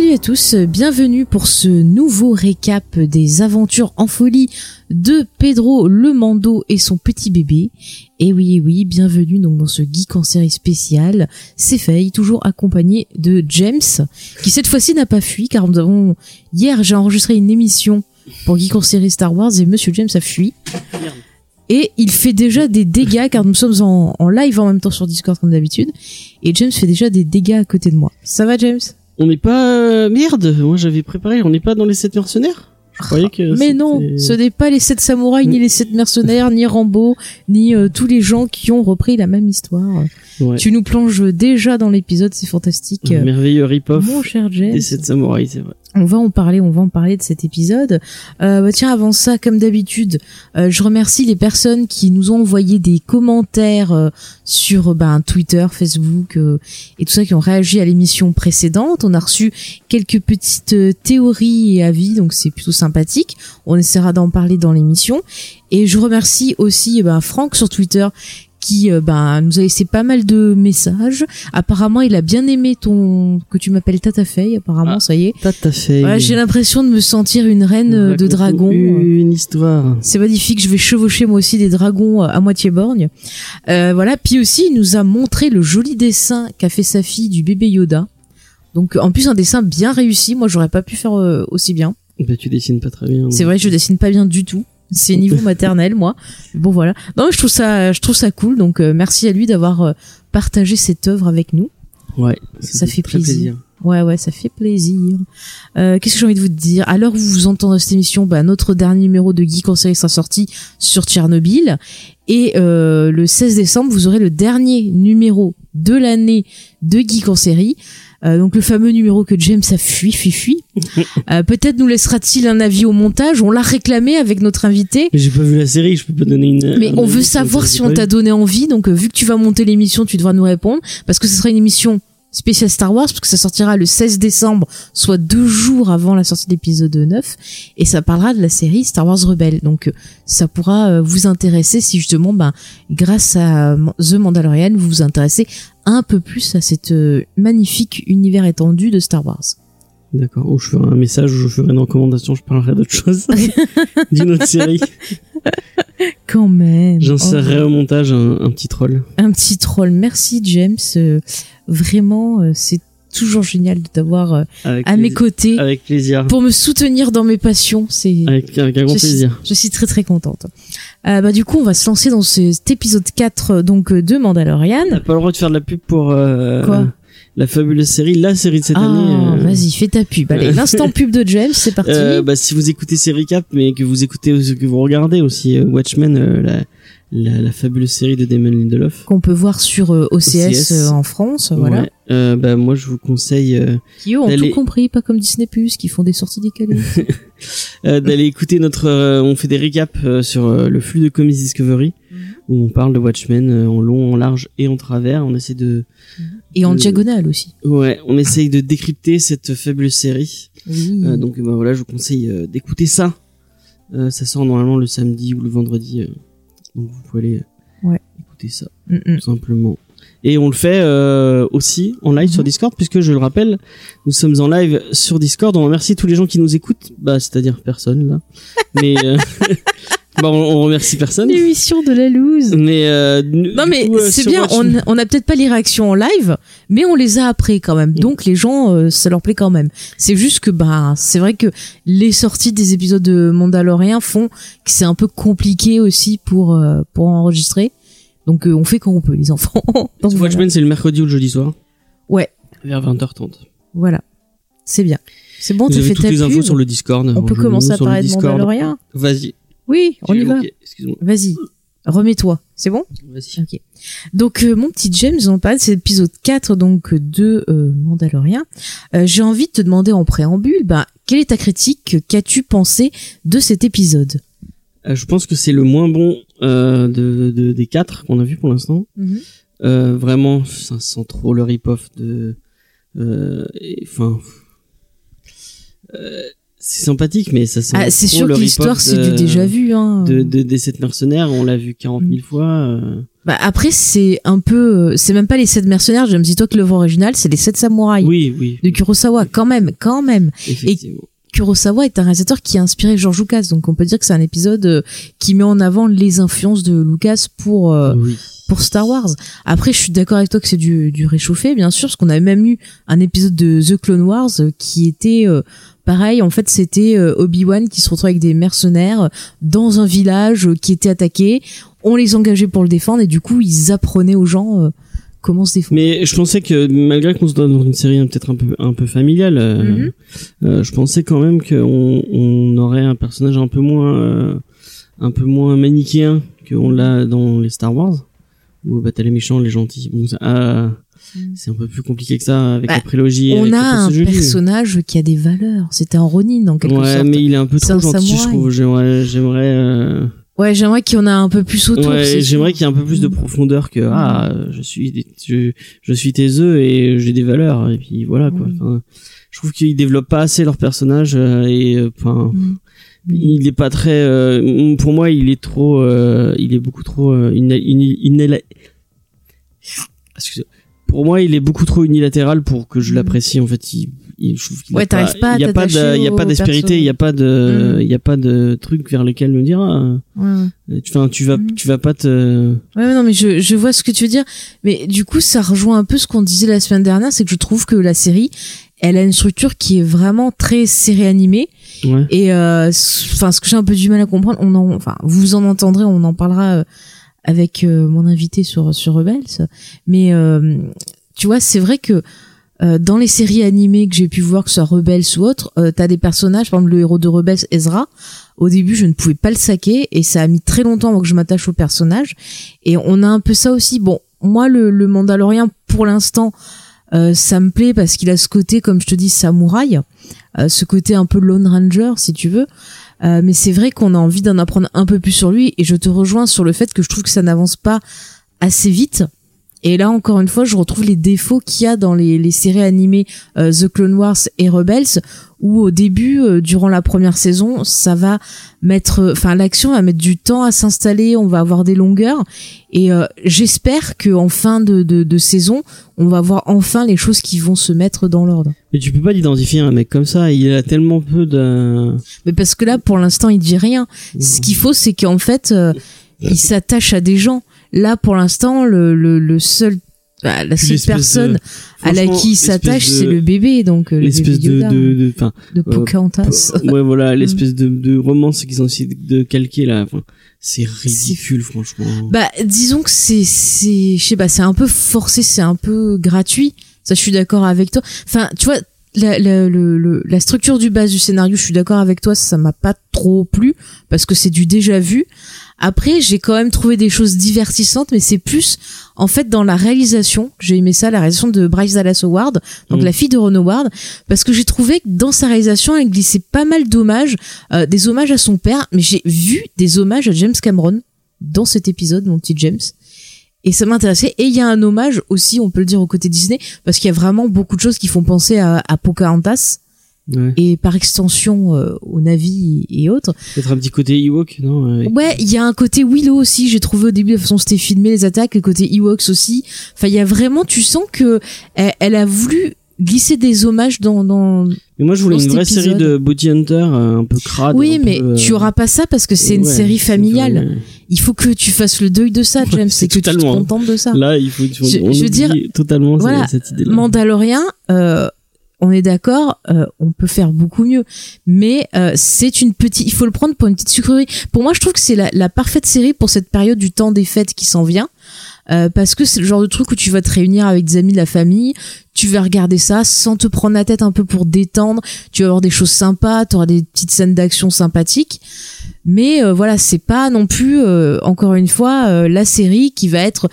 Salut à tous, bienvenue pour ce nouveau récap des aventures en folie de Pedro le Mando et son petit bébé. Et oui, oui, bienvenue donc dans ce geek en série spécial. C'est Faye, toujours accompagné de James, qui cette fois-ci n'a pas fui car nous avons hier j'ai enregistré une émission pour geek en série Star Wars et Monsieur James a fui. Et il fait déjà des dégâts car nous sommes en, en live en même temps sur Discord comme d'habitude. Et James fait déjà des dégâts à côté de moi. Ça va James? On n'est pas euh, merde. Moi j'avais préparé. On n'est pas dans les sept mercenaires? Je croyais que. Mais non, ce n'est pas les sept samouraïs, ni les sept mercenaires, ni Rambo, ni euh, tous les gens qui ont repris la même histoire. Ouais. Tu nous plonges déjà dans l'épisode, c'est fantastique. Un merveilleux rip-off Mon cher James, des sept samouraïs, c'est vrai. On va en parler, on va en parler de cet épisode. Euh, bah tiens, avant ça, comme d'habitude, euh, je remercie les personnes qui nous ont envoyé des commentaires euh, sur ben, Twitter, Facebook euh, et tout ça, qui ont réagi à l'émission précédente. On a reçu quelques petites euh, théories et avis, donc c'est plutôt sympathique. On essaiera d'en parler dans l'émission. Et je remercie aussi eh ben, Franck sur Twitter qui euh, ben, nous a laissé pas mal de messages. Apparemment, il a bien aimé ton que tu m'appelles Tata Faye. Apparemment, Ah. ça y est. Ouais, j'ai l'impression de me sentir une reine euh, de dragon. Une histoire. C'est magnifique, je vais chevaucher moi aussi des dragons euh, à moitié borgne. Euh, voilà, puis aussi il nous a montré le joli dessin qu'a fait sa fille du bébé Yoda. Donc en plus un dessin bien réussi, moi j'aurais pas pu faire euh, aussi bien. Bah tu dessines pas très bien. C'est vrai, je dessine pas bien du tout. C'est niveau maternel moi. Bon voilà. Non, je trouve ça je trouve ça cool donc euh, merci à lui d'avoir euh, partagé cette œuvre avec nous. Ouais. Ça fait plaisir. Ouais, ouais, ça fait plaisir. Euh, Qu'est-ce que j'ai envie de vous dire? À l'heure où vous entendez cette émission, bah, notre dernier numéro de Geek en série sera sorti sur Tchernobyl. Et euh, le 16 décembre, vous aurez le dernier numéro de l'année de Geek en série. Euh, donc le fameux numéro que James a fui, fui, fui. Euh, Peut-être nous laissera-t-il un avis au montage. On l'a réclamé avec notre invité. Mais j'ai pas vu la série, je peux pas donner une. Mais on veut savoir si on t'a donné envie. Donc, euh, vu que tu vas monter l'émission, tu devras nous répondre. Parce que ce sera une émission spéciale Star Wars, parce que ça sortira le 16 décembre, soit deux jours avant la sortie de l'épisode 9. Et ça parlera de la série Star Wars Rebelle. Donc, euh, ça pourra vous intéresser si justement, ben, grâce à The Mandalorian, vous vous intéressez un peu plus à cet euh, magnifique univers étendu de Star Wars. D'accord. Ou je ferai un message, ou je ferai une recommandation, je parlerai d'autre chose. D'une autre série. Quand même. J'insérerai Oh. au montage un, un petit troll. un petit troll. Merci James. Euh, vraiment, euh, c'est toujours génial de t'avoir euh, à mes côtés Avec plaisir. pour me soutenir dans mes passions. C'est Avec, avec un grand je suis, plaisir. je suis très très contente. Euh, bah du coup, on va se lancer dans cet épisode 4 euh, donc euh, de Mandalorian. T'as pas le droit de faire de la pub pour euh, Quoi la fabuleuse série, la série de cette Ah, année. euh, vas-y, fais ta pub. Allez, l'instant pub de James, c'est parti. Euh, bah, si vous écoutez ces recaps, mais que vous écoutez, que vous regardez aussi Watchmen, euh, la, la, la fabuleuse série de Damon Lindelof. qu'on peut voir sur euh, OCS, OCS. euh, en France, voilà. Ouais. Euh, bah, moi, je vous conseille euh, Qui eux ont tout compris, pas comme Disney Plus, qui font des sorties décalées. euh, d'aller écouter notre. euh, on fait des recaps euh, sur euh, le flux de Comics Discovery, Mhm. où on parle de Watchmen euh, en long, en large et en travers. On essaie de, Et en Euh, diagonale aussi. ouais, on essaye de décrypter cette fabuleuse série. Oui. Euh, donc, bah, voilà, je vous conseille euh, d'écouter ça. Euh, ça sort normalement le samedi ou le vendredi. Donc, vous pouvez aller euh, Ouais. écouter ça. Mm, mm. tout simplement. Et on le fait euh, aussi en live sur Mhm. Discord, puisque je le rappelle, nous sommes en live sur Discord. On remercie tous les gens qui nous écoutent, bah c'est-à-dire personne là. Mais euh, bah, on, on remercie personne. L'émission de la loose. Mais euh, Non mais euh, c'est bien, on Watchmen- on a peut-être pas les réactions en live, mais on les a après quand même. Donc les gens, euh, ça leur plaît quand même. C'est juste que bah c'est vrai que les sorties des épisodes de Mandalorian font que c'est un peu compliqué aussi pour euh, pour enregistrer. Donc euh, on fait quand on peut les enfants. Donc voilà. Watchmen, c'est le mercredi ou le jeudi soir. Ouais. Vers 20h30. Voilà. C'est bien. C'est bon, avez fait toutes ta les infos sur le Discord. On peut commencer à parler de. Mandalorian. Vas-y. Oui, on y va. Vas-y. Remets-toi. C'est bon? Vas-y. Ok. Donc euh, mon petit James, on parle de cet épisode 4 donc de euh, Mandalorian. Euh, J'ai envie de te demander en préambule, bah quelle est ta critique? Qu'as-tu pensé de cet épisode? Euh, je pense que c'est le moins bon euh, de, de- des quatre qu'on a vu pour l'instant. Euh, vraiment, ça sent trop le rip-off de. euh, Enfin. euh, c'est sympathique, mais ça sent. Ah, c'est sûr que l'histoire c'est du déjà vu. Hein. De, de, des sept mercenaires, on l'a vu 40 000 fois. euh. Bah, après c'est un peu, euh, c'est même pas les sept mercenaires. J'aime dis toi que l'œuvre originale c'est les sept samouraïs Oui, oui, de Kurosawa quand même, quand même. effectivement. Kurosawa est un réalisateur qui a inspiré George Lucas, donc on peut dire que c'est un épisode euh, qui met en avant les influences de Lucas pour euh, oui. pour Star Wars. Après, je suis d'accord avec toi que c'est du, du réchauffé, bien sûr, parce qu'on avait même eu un épisode de The Clone Wars qui était euh, pareil. En fait, c'était euh, Obi-Wan qui se retrouvait avec des mercenaires dans un village euh, qui était attaqué. On les engageait pour le défendre et du coup, ils apprenaient aux gens euh, comment se défendre. Mais je pensais que malgré qu'on se donne dans une série peut-être un peu un peu familiale, Mhm. euh, je pensais quand même qu'on on aurait un personnage un peu moins euh, un peu moins manichéen qu'on l'a dans les Star Wars où bah t'as les méchants, les gentils. Bon, ça, ah, c'est un peu plus compliqué que ça avec Bah, la prélogie. On avec a un personnage qui a des valeurs. C'était un Ronin en quelque Ouais, sorte. mais il est un peu trop un gentil, je samouraï. trouve. J'aimerais, j'aimerais. euh, Ouais, j'aimerais qu'il y en a un peu plus autour. Ouais, j'aimerais qu'il y ait un peu plus de Mm. profondeur que ah je suis des- je, je suis tes œufs et j'ai des valeurs et puis voilà quoi. Mm. Enfin, je trouve qu'ils développent pas assez leur personnage euh, et euh, enfin Mm. il est pas très euh, pour moi il est trop euh, il est beaucoup trop euh, Pour moi, il est beaucoup trop unilatéral pour que je Mm. l'apprécie. En fait, il, il- je trouve qu'il Ouais, a t'arrives pas à il y a pas de, il y a pas d'aspérité, perso. il y a pas de, Mm. il y a pas de truc vers lequel me dire. Ouais. Enfin, tu vas, Mm. tu vas pas te. Ouais, mais non, mais je, je vois ce que tu veux dire. Mais du coup, ça rejoint un peu ce qu'on disait la semaine dernière, c'est que je trouve que la série, elle a une structure qui est vraiment très série animée. Ouais. Et euh, enfin, ce que j'ai un peu du mal à comprendre, on en, enfin, vous en entendrez, on en parlera euh, avec euh, mon invité sur sur Rebels. Mais euh, tu vois, c'est vrai que euh, dans les séries animées que j'ai pu voir, que ce soit Rebels ou autre, euh, t'as des personnages, par exemple le héros de Rebels, Ezra. Au début, je ne pouvais pas le saquer et ça a mis très longtemps avant que je m'attache au personnage. Et on a un peu ça aussi. Bon, moi, le, le Mandalorien, pour l'instant, euh, ça me plaît parce qu'il a ce côté, comme je te dis, samouraï, euh, ce côté un peu Lone Ranger, si tu veux. Euh, mais c'est vrai qu'on a envie d'en apprendre un peu plus sur lui et je te rejoins sur le fait que je trouve que ça n'avance pas assez vite. Et là, encore une fois, je retrouve les défauts qu'il y a dans les, les séries animées euh, The Clone Wars et Rebels, où au début, euh, durant la première saison, ça va mettre, enfin, l'action va mettre du temps à s'installer, on va avoir des longueurs, et euh, j'espère que en fin de, de, de saison, on va voir enfin les choses qui vont se mettre dans l'ordre. Mais tu peux pas identifier un mec comme ça. Il a tellement peu de. Mais parce que là, pour l'instant, il dit rien. Ce qu'il faut, c'est qu'en fait, euh, il s'attache à des gens. Là, pour l'instant, le, le, le seul, bah, la seule personne de- à la qui il s'attache, c'est de- le bébé, donc euh, le L'espèce bébé de, Yoda, de, de, de Pocahontas. ouais, voilà, l'espèce de, de romance qu'ils ont essayé de, de calquer là. Enfin, c'est ridicule, franchement. Bah, disons que c'est, c'est, je sais pas, c'est un peu forcé, c'est un peu gratuit. Ça, je suis d'accord avec toi. Enfin, tu vois, la, la, le, le- la structure du base du scénario, je suis d'accord avec toi, ça m'a pas trop plu parce que c'est du déjà vu. Après, j'ai quand même trouvé des choses divertissantes, mais c'est plus en fait dans la réalisation. J'ai aimé ça, la réalisation de Bryce Dallas Howard, donc Mm. la fille de Ron Howard, parce que j'ai trouvé que dans sa réalisation, elle glissait pas mal d'hommages, euh, des hommages à son père, mais j'ai vu des hommages à James Cameron dans cet épisode, mon petit James. Et ça m'intéressait. Et il y a un hommage aussi, on peut le dire au côté Disney, parce qu'il y a vraiment beaucoup de choses qui font penser à, à Pocahontas Ouais. et par extension euh, au Navi et autres. Peut-être un petit côté Ewok, non euh, Ouais, il y a un côté Willow aussi. J'ai trouvé au début la façon dont c'était filmé les attaques, le côté Ewoks aussi. Enfin, il y a vraiment, tu sens que elle, elle a voulu glisser des hommages dans. dans... Mais moi, je voulais une vraie série de Bounty Hunter, euh, un peu crade. oui, mais peu, euh, tu auras pas ça parce que c'est une ouais, série familiale. Il faut que tu fasses le deuil de ça, James, c'est que tu te totalement. contentes de ça. Là, il faut, Je- on je veux dire, totalement voilà, cette idée-là. Mandalorien, euh, on est d'accord, euh, on peut faire beaucoup mieux, mais euh, c'est une petite, il faut le prendre pour une petite sucrerie. Pour moi, je trouve que c'est la, la parfaite série pour cette période du temps des fêtes qui s'en vient. euh, parce que c'est le genre de truc où tu vas te réunir avec des amis de la famille, tu vas regarder ça sans te prendre la tête un peu pour détendre. Tu vas avoir des choses sympas, tu auras des petites scènes d'action sympathiques. Mais euh, voilà, c'est pas non plus euh, encore une fois euh, la série qui va être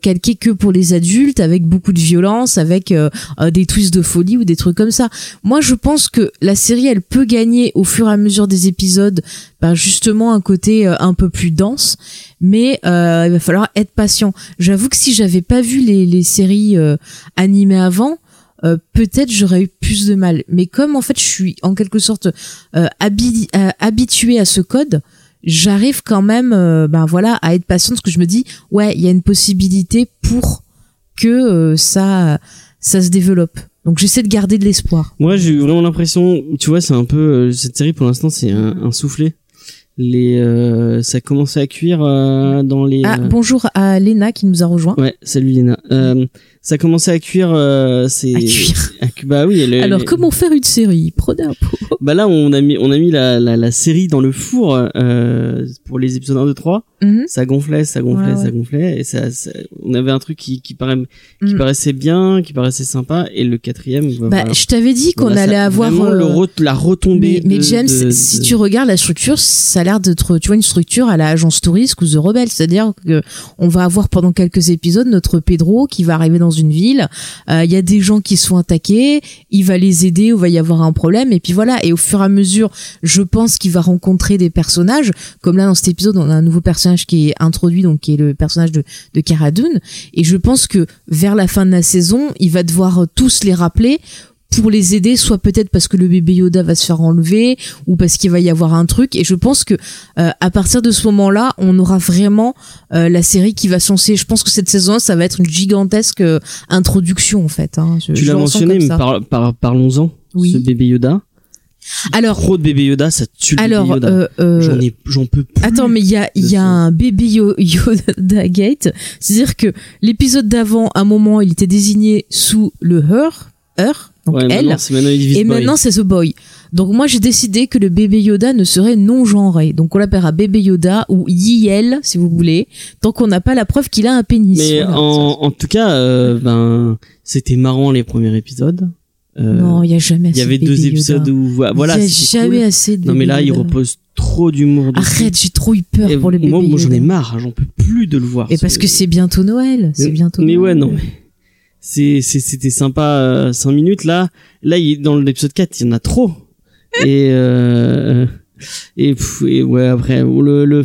calquée que pour les adultes avec beaucoup de violence, avec des twists de folie ou des trucs comme ça. Moi, je pense que la série, elle peut gagner au fur et à mesure des épisodes, ben, justement un côté un peu plus dense. Mais il va falloir être patient. J'avoue que si j'avais pas vu les, les séries animées avant, euh, peut-être j'aurais eu plus de mal. Mais comme en fait je suis en quelque sorte euh, euh habituée à ce code, j'arrive quand même, euh, ben voilà, à être patiente parce que je me dis ouais, il y a une possibilité pour que ça ça se développe. Donc j'essaie de garder de l'espoir. Moi j'ai eu vraiment l'impression, tu vois, c'est un peu cette série pour l'instant c'est un, un soufflet les euh, ça commençait à cuire euh, dans les ah, bonjour à Lena qui nous a rejoint ouais salut Lena euh, ça commençait à cuire c'est à cuire bah oui alors comment faire une série? Prenez un pot bah là on a mis on a mis la, la, la série dans le four pour les épisodes 1 2 3 Mhm. ça gonflait, ça gonflait, ça gonflait, et ça, on avait un truc qui, qui, paraît, qui mhm. paraissait bien, qui paraissait sympa, et le quatrième. Bah, je t'avais dit qu'on allait avoir le la retombée. Mais, James, si tu regardes la structure, ça a l'air d'être, tu vois, une structure à la agence touriste ou The Rebel, c'est-à-dire que on va avoir pendant quelques épisodes notre Pedro qui va arriver dans une ville, euh, il y a des gens qui sont attaqués, il va les aider, ou va y avoir un problème, et puis voilà, et au fur et à mesure, je pense qu'il va rencontrer des personnages, comme là dans cet épisode, on a un nouveau personnage qui est introduit, donc qui est le personnage de, de Cara Dune. Et je pense que vers la fin de la saison, il va devoir tous les rappeler pour les aider, soit peut-être parce que le bébé Yoda va se faire enlever, ou parce qu'il va y avoir un truc. Et je pense que euh, à partir de ce moment-là, on aura vraiment euh, la série qui va se Je pense que cette saison, ça va être une gigantesque euh, introduction en fait. Hein. tu l'as mentionné, mais parlons-en. Oui. Ce bébé Yoda. Alors trop de bébé Yoda, ça tue le alors, bébé Yoda. Euh, euh, j'en peux plus. Attends, mais il y a, il y a un bébé Yoda Gate, c'est-à-dire que l'épisode d'avant, à un moment, il était désigné sous le her, her, donc elle, maintenant, et maintenant c'est The Boy. Donc moi j'ai décidé que le bébé Yoda ne serait non genré. Donc on l'appellera bébé Yoda ou Yiel si vous voulez, tant qu'on n'a pas la preuve qu'il a un pénis. Mais en, en, tout cas, euh, ben c'était marrant les premiers épisodes. Euh, non, il y a jamais assez. Il y avait deux épisodes où voilà. Il y a jamais assez de. Non mais là, il repose trop d'humour. Arrête, j'ai trop eu peur pour le bébé. Moi, moi j'en ai marre. J'en peux plus de le voir. Et parce que c'est bientôt Noël. C'est bientôt. Mais ouais, non. C'était sympa euh, 5 minutes là. Là, il, dans l'épisode 4, il y en a trop. et euh, et, et ouais après le, le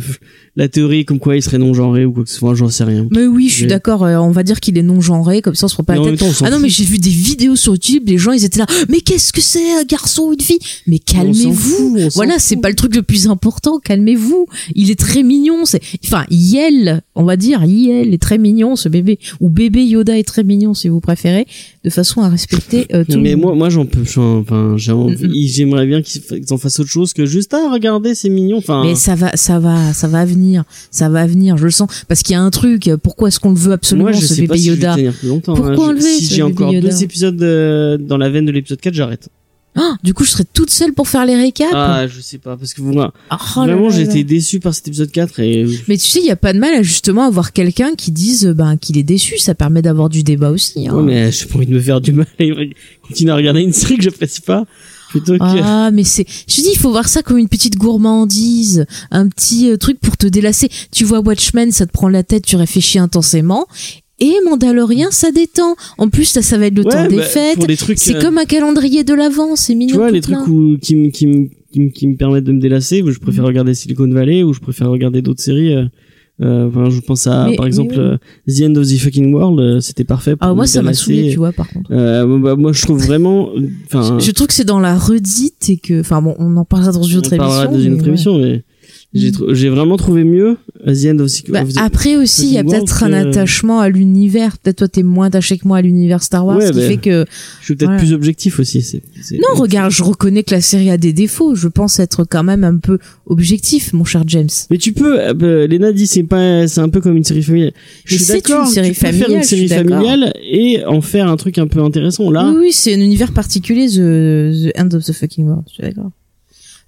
la théorie comme quoi il serait non genré ou quoi que ce soit, j'en sais rien. Mais oui, je suis d'accord. Euh, on va dire qu'il est non genré, comme ça on se prend pas la tête. ah non, mais j'ai vu des vidéos sur YouTube, les gens ils étaient là. Mais qu'est-ce que c'est un garçon ou une fille? Mais calmez-vous. Voilà, c'est pas le truc le plus important. Calmez-vous. Il est très mignon. C'est enfin Yel, on va dire Yel est très mignon ce bébé ou bébé Yoda est très mignon si vous préférez, de façon à respecter euh, tout. Mais moi, moi j'en peux. Enfin, j'aimerais bien qu'ils en fassent autre chose que juste à ah, regarder, c'est mignon. Enfin. Mais ça va, ça va, ça va venir ça va venir, je le sens. Parce qu'il y a un truc, pourquoi est-ce qu'on le veut absolument, Moi, je ce sais bébé pas Yoda si je longtemps, Pourquoi hein. Si j'ai encore deux épisodes euh, dans la veine de l'épisode 4, j'arrête. Ah, du coup, je serais toute seule pour faire les récaps. Ah, je sais pas, parce que moi, oh vraiment, j'étais déçu par cet épisode 4 et. Mais tu sais, il y a pas de mal à justement avoir quelqu'un qui dise, ben, qu'il est déçu. Ça permet d'avoir du débat aussi. Hein. Ouais, mais j'ai pas envie de me faire du mal et continuer à regarder une série que j'apprécie pas. Ah, mais c'est, je dis, il faut voir ça comme une petite gourmandise, un petit euh, truc pour te délasser. Tu vois Watchmen, ça te prend la tête, tu réfléchis intensément. Et Mandalorian, ça détend. En plus, ça, ça va être le temps des bah, fêtes. C'est euh, comme un calendrier de l'avant, c'est mignon. Tu vois, les trucs où, qui, me qui, qui, me permettent de me délasser, où je préfère mm. regarder Silicon Valley, ou je préfère regarder d'autres séries. Euh, euh, enfin, je pense à par exemple euh, The End of the Fucking World, euh, c'était parfait. Pour ah moi ça m'a saoulé, tu vois par contre. Euh, bah, moi je trouve vraiment, enfin. Je, trouve que c'est dans la redite et que, enfin bon, on en parlera dans une autre émission. On parlera dans une autre émission, mais j'ai mm. j'ai vraiment trouvé mieux The End of, bah, Après aussi, il y a peut-être un attachement à l'univers. Peut-être toi, t'es moins attaché que moi à l'univers Star Wars, ce qui fait que. Je suis peut-être plus objectif aussi. C'est, Non, regarde, je reconnais que la série a des défauts. Je pense être quand même un peu objectif, mon cher James. Mais tu peux. Euh, bah, Lena dit c'est pas, c'est un peu comme une série familiale. Je suis d'accord. Une série tu peux faire une série familiale et en faire un truc un peu intéressant là. Oui, oui c'est un univers particulier, the, the End of the Fucking World. Je suis d'accord.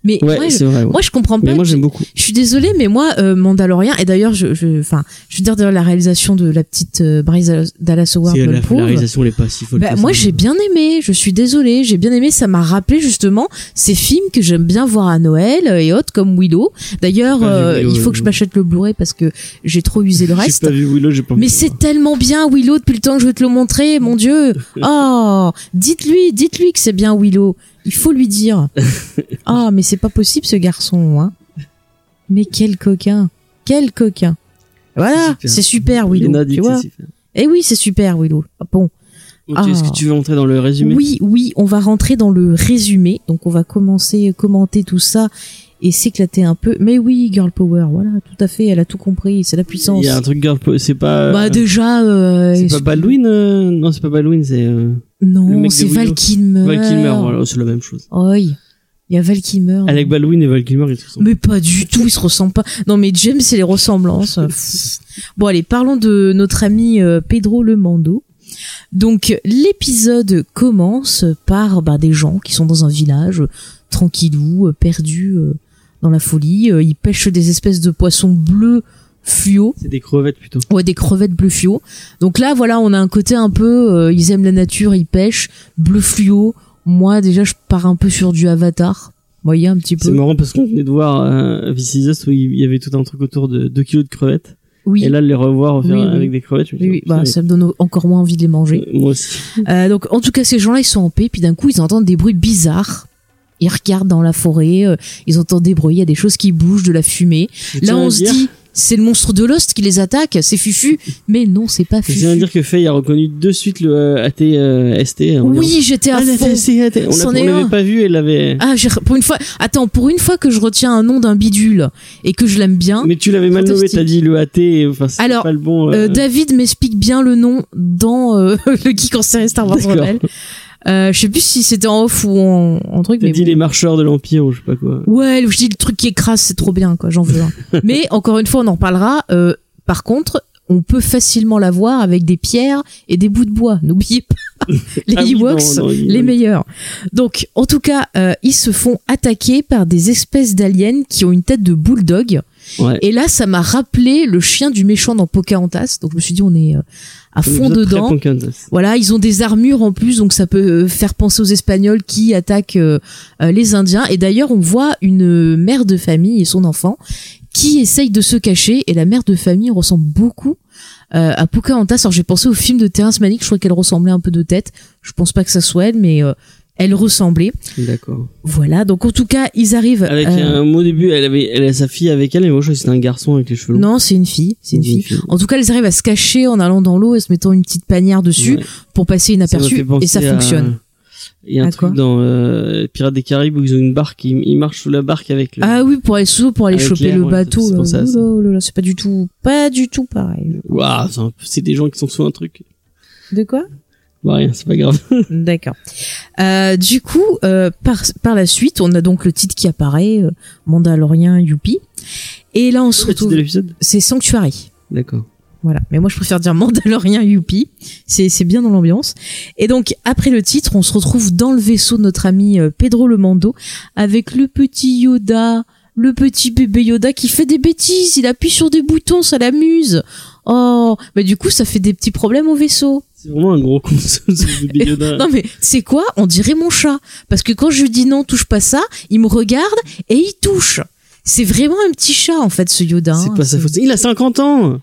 Mais Ouais, moi, je, vrai. ouais. moi, je comprends pas. Mais moi j'aime beaucoup. Je suis désolée, mais moi, euh, Mandalorian, et d'ailleurs, je, je, enfin, je veux dire d'ailleurs la réalisation de la petite euh, Bryce Dallas Howard, la, la réalisation elle est pas si folle. Bah, moi j'ai bien aimé, je suis désolée, j'ai bien aimé, ça m'a rappelé justement ces films que j'aime bien voir à Noël euh, et autres comme Willow. D'ailleurs, euh, il faut que je euh. m'achète le Blu-ray parce que j'ai trop usé le reste. pas vu Willow, j'ai pas Mais c'est tellement bien Willow depuis le temps que je vais te le montrer, mon dieu. Oh, dites-lui, dites-lui que c'est bien Willow. Il faut lui dire. Ah, mais c'est pas possible ce garçon, hein. Mais quel coquin, quel coquin. Voilà, c'est super Willow, dit tu vois. Eh oui, c'est super Willow. Ah Bon, Ah. Est-ce que tu veux entrer dans le résumé? Oui, oui, on va rentrer dans le résumé. Donc on va commencer à commenter tout ça et s'éclater un peu. Mais oui, girl power, voilà, tout à fait, elle a tout compris, c'est la puissance. Il y a un truc girl po- c'est pas. Bah déjà, euh, c'est pas Baldwin euh, Non, c'est pas Baldwin, c'est euh, non, c'est. Val Kilmer. Val Kilmer. Voilà, c'est la même chose. Oi, il y a Val Kilmer. Alec Baldwin et Val Kilmer, ils se ressemblent. Mais pas du tout, ils se ressemblent pas. Non mais James, c'est les ressemblances. Bon allez, parlons de notre ami euh, Pedro Le Mando. Donc l'épisode commence par bah, des gens qui sont dans un village euh, tranquillou, euh, perdus dans la folie. Ils pêchent des espèces de poissons bleus fluo. C'est des crevettes plutôt. Ouais, des crevettes bleu fluo. Donc là, voilà, on a un côté un peu, euh, ils aiment la nature, ils pêchent, bleu fluo. Moi, déjà, je pars un peu sur du Avatar. Vous voyez, un petit C'est peu. marrant parce qu'on venait de voir euh, This Is Us où il y avait tout un truc autour de 2 kilos de crevettes. Oui, Et là, les revoir faire Oui, oui. avec des crevettes, je me Bah, ça me donne encore moins envie de les manger. euh, Moi aussi. Euh, donc, en tout cas, ces gens-là, ils sont en paix, puis d'un coup, ils entendent des bruits bizarres. Ils regardent dans la forêt, euh, ils entendent des bruits, il y a des choses qui bougent, de la fumée. Je Là, on se dit, c'est le monstre de Lost qui les attaque, c'est Fufu. Mais non, c'est pas Je tiens à Fufu. dire que Faye a reconnu de suite le euh, AT euh, ST. disant, Oui, j'étais à Ah, fond. On l'avait pas vu, elle l'avait. Ah, j'ai- pour une fois, attends, pour une fois que je retiens un nom d'un bidule et que je l'aime bien, Mais tu l'avais mal nommé, t'as dit le AT, enfin, c'est Alors, pas le bon. euh, euh, David m'explique bien le nom dans le Geek en série Star Wars. Rebelle. Euh, je sais plus si c'était en off ou en, en truc, mais dit bon. les marcheurs de l'Empire ou je sais pas quoi. Ouais, je dis le truc qui écrase, c'est trop bien, quoi. J'en veux un. Mais encore une fois, on en reparlera. Euh, par contre, on peut facilement la voir avec des pierres et des bouts de bois. N'oubliez pas les Ah Ewoks, les meilleurs. Donc, en tout cas, euh, ils se font attaquer par des espèces d'aliens qui ont une tête de bulldog. Ouais. Et là, ça m'a rappelé le chien du méchant dans Pocahontas. Donc, je me suis dit, on est euh, à fond dedans. Voilà, ils ont des armures en plus, donc ça peut euh, faire penser aux Espagnols qui attaquent euh, les Indiens. Et d'ailleurs, on voit une mère de famille et son enfant qui essayent de se cacher. Et la mère de famille ressemble beaucoup euh, à Pocahontas. Alors j'ai pensé au film de Terrence Malick, je crois qu'elle ressemblait un peu de tête. Je pense pas que ça soit elle, mais euh, elle ressemblait. D'accord. Voilà, donc en tout cas, ils arrivent. Avec euh, un mot au début, elle avait, elle a sa fille avec elle, mais moi je crois que c'était un garçon avec les cheveux longs. Non, c'est une fille, c'est une fille. En tout cas, ils arrivent à se cacher en allant dans l'eau et se mettant une petite panière dessus Ouais. pour passer inaperçu et ça à- fonctionne. Il y a un À truc dans euh, Pirates des Caraïbes où ils ont une barque, ils, ils marchent sous la barque avec le... Ah oui, pour aller sous pour aller Avec choper le ouais, bateau. c'est pas du tout, pas du tout pareil. Waouh, c'est des gens qui sont sous un truc. De quoi? Bon, rien, c'est pas grave. D'accord. Euh, du coup, euh, par par la suite, on a donc le titre qui apparaît, euh, Mandalorian, Youpi. Et là, on se retrouve. de l'épisode C'est Sanctuary. D'accord. Voilà. Mais moi, je préfère dire Mandalorian Youpi. C'est, c'est bien dans l'ambiance. Et donc, après le titre, on se retrouve dans le vaisseau de notre ami euh, Pedro le Mando avec le petit Yoda, le petit bébé Yoda qui fait des bêtises. Il appuie sur des boutons, ça l'amuse. Oh, mais du coup, ça fait des petits problèmes au vaisseau. C'est vraiment un gros con, Yoda. Non mais c'est quoi? On dirait mon chat parce que quand je lui dis non, touche pas ça, il me regarde et il touche. C'est vraiment un petit chat en fait ce Yoda. c'est hein. pas sa faute. Il a 50 ans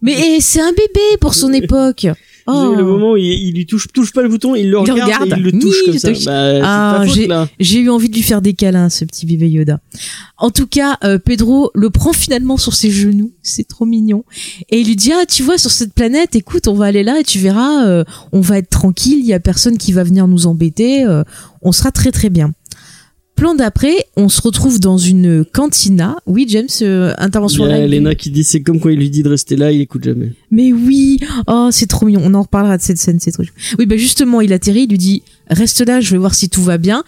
Mais c'est un bébé pour son époque. Oh. Le moment où il, il lui touche, touche pas le bouton, il le Il regarde, regarde. et il le touche Ni, comme il ça. Bah, Ah. J'ai eu envie de lui faire des câlins, ce petit bébé Yoda. En tout cas, euh, Pedro le prend finalement sur ses genoux. C'est trop mignon. Et il lui dit, ah, tu vois, sur cette planète, écoute, on va aller là et tu verras, euh, on va être tranquille, il y a personne qui va venir nous embêter, euh, on sera très très bien. Plan d'après, on se retrouve dans une cantina. Oui, James, euh, intervention live. Elena qui dit c'est comme quand il lui dit de rester là, il écoute jamais. Mais oui, oh, c'est trop mignon. On en reparlera de cette scène, c'est trop. Oui, bah justement, il atterrit, il lui dit reste là, je vais voir si tout va bien.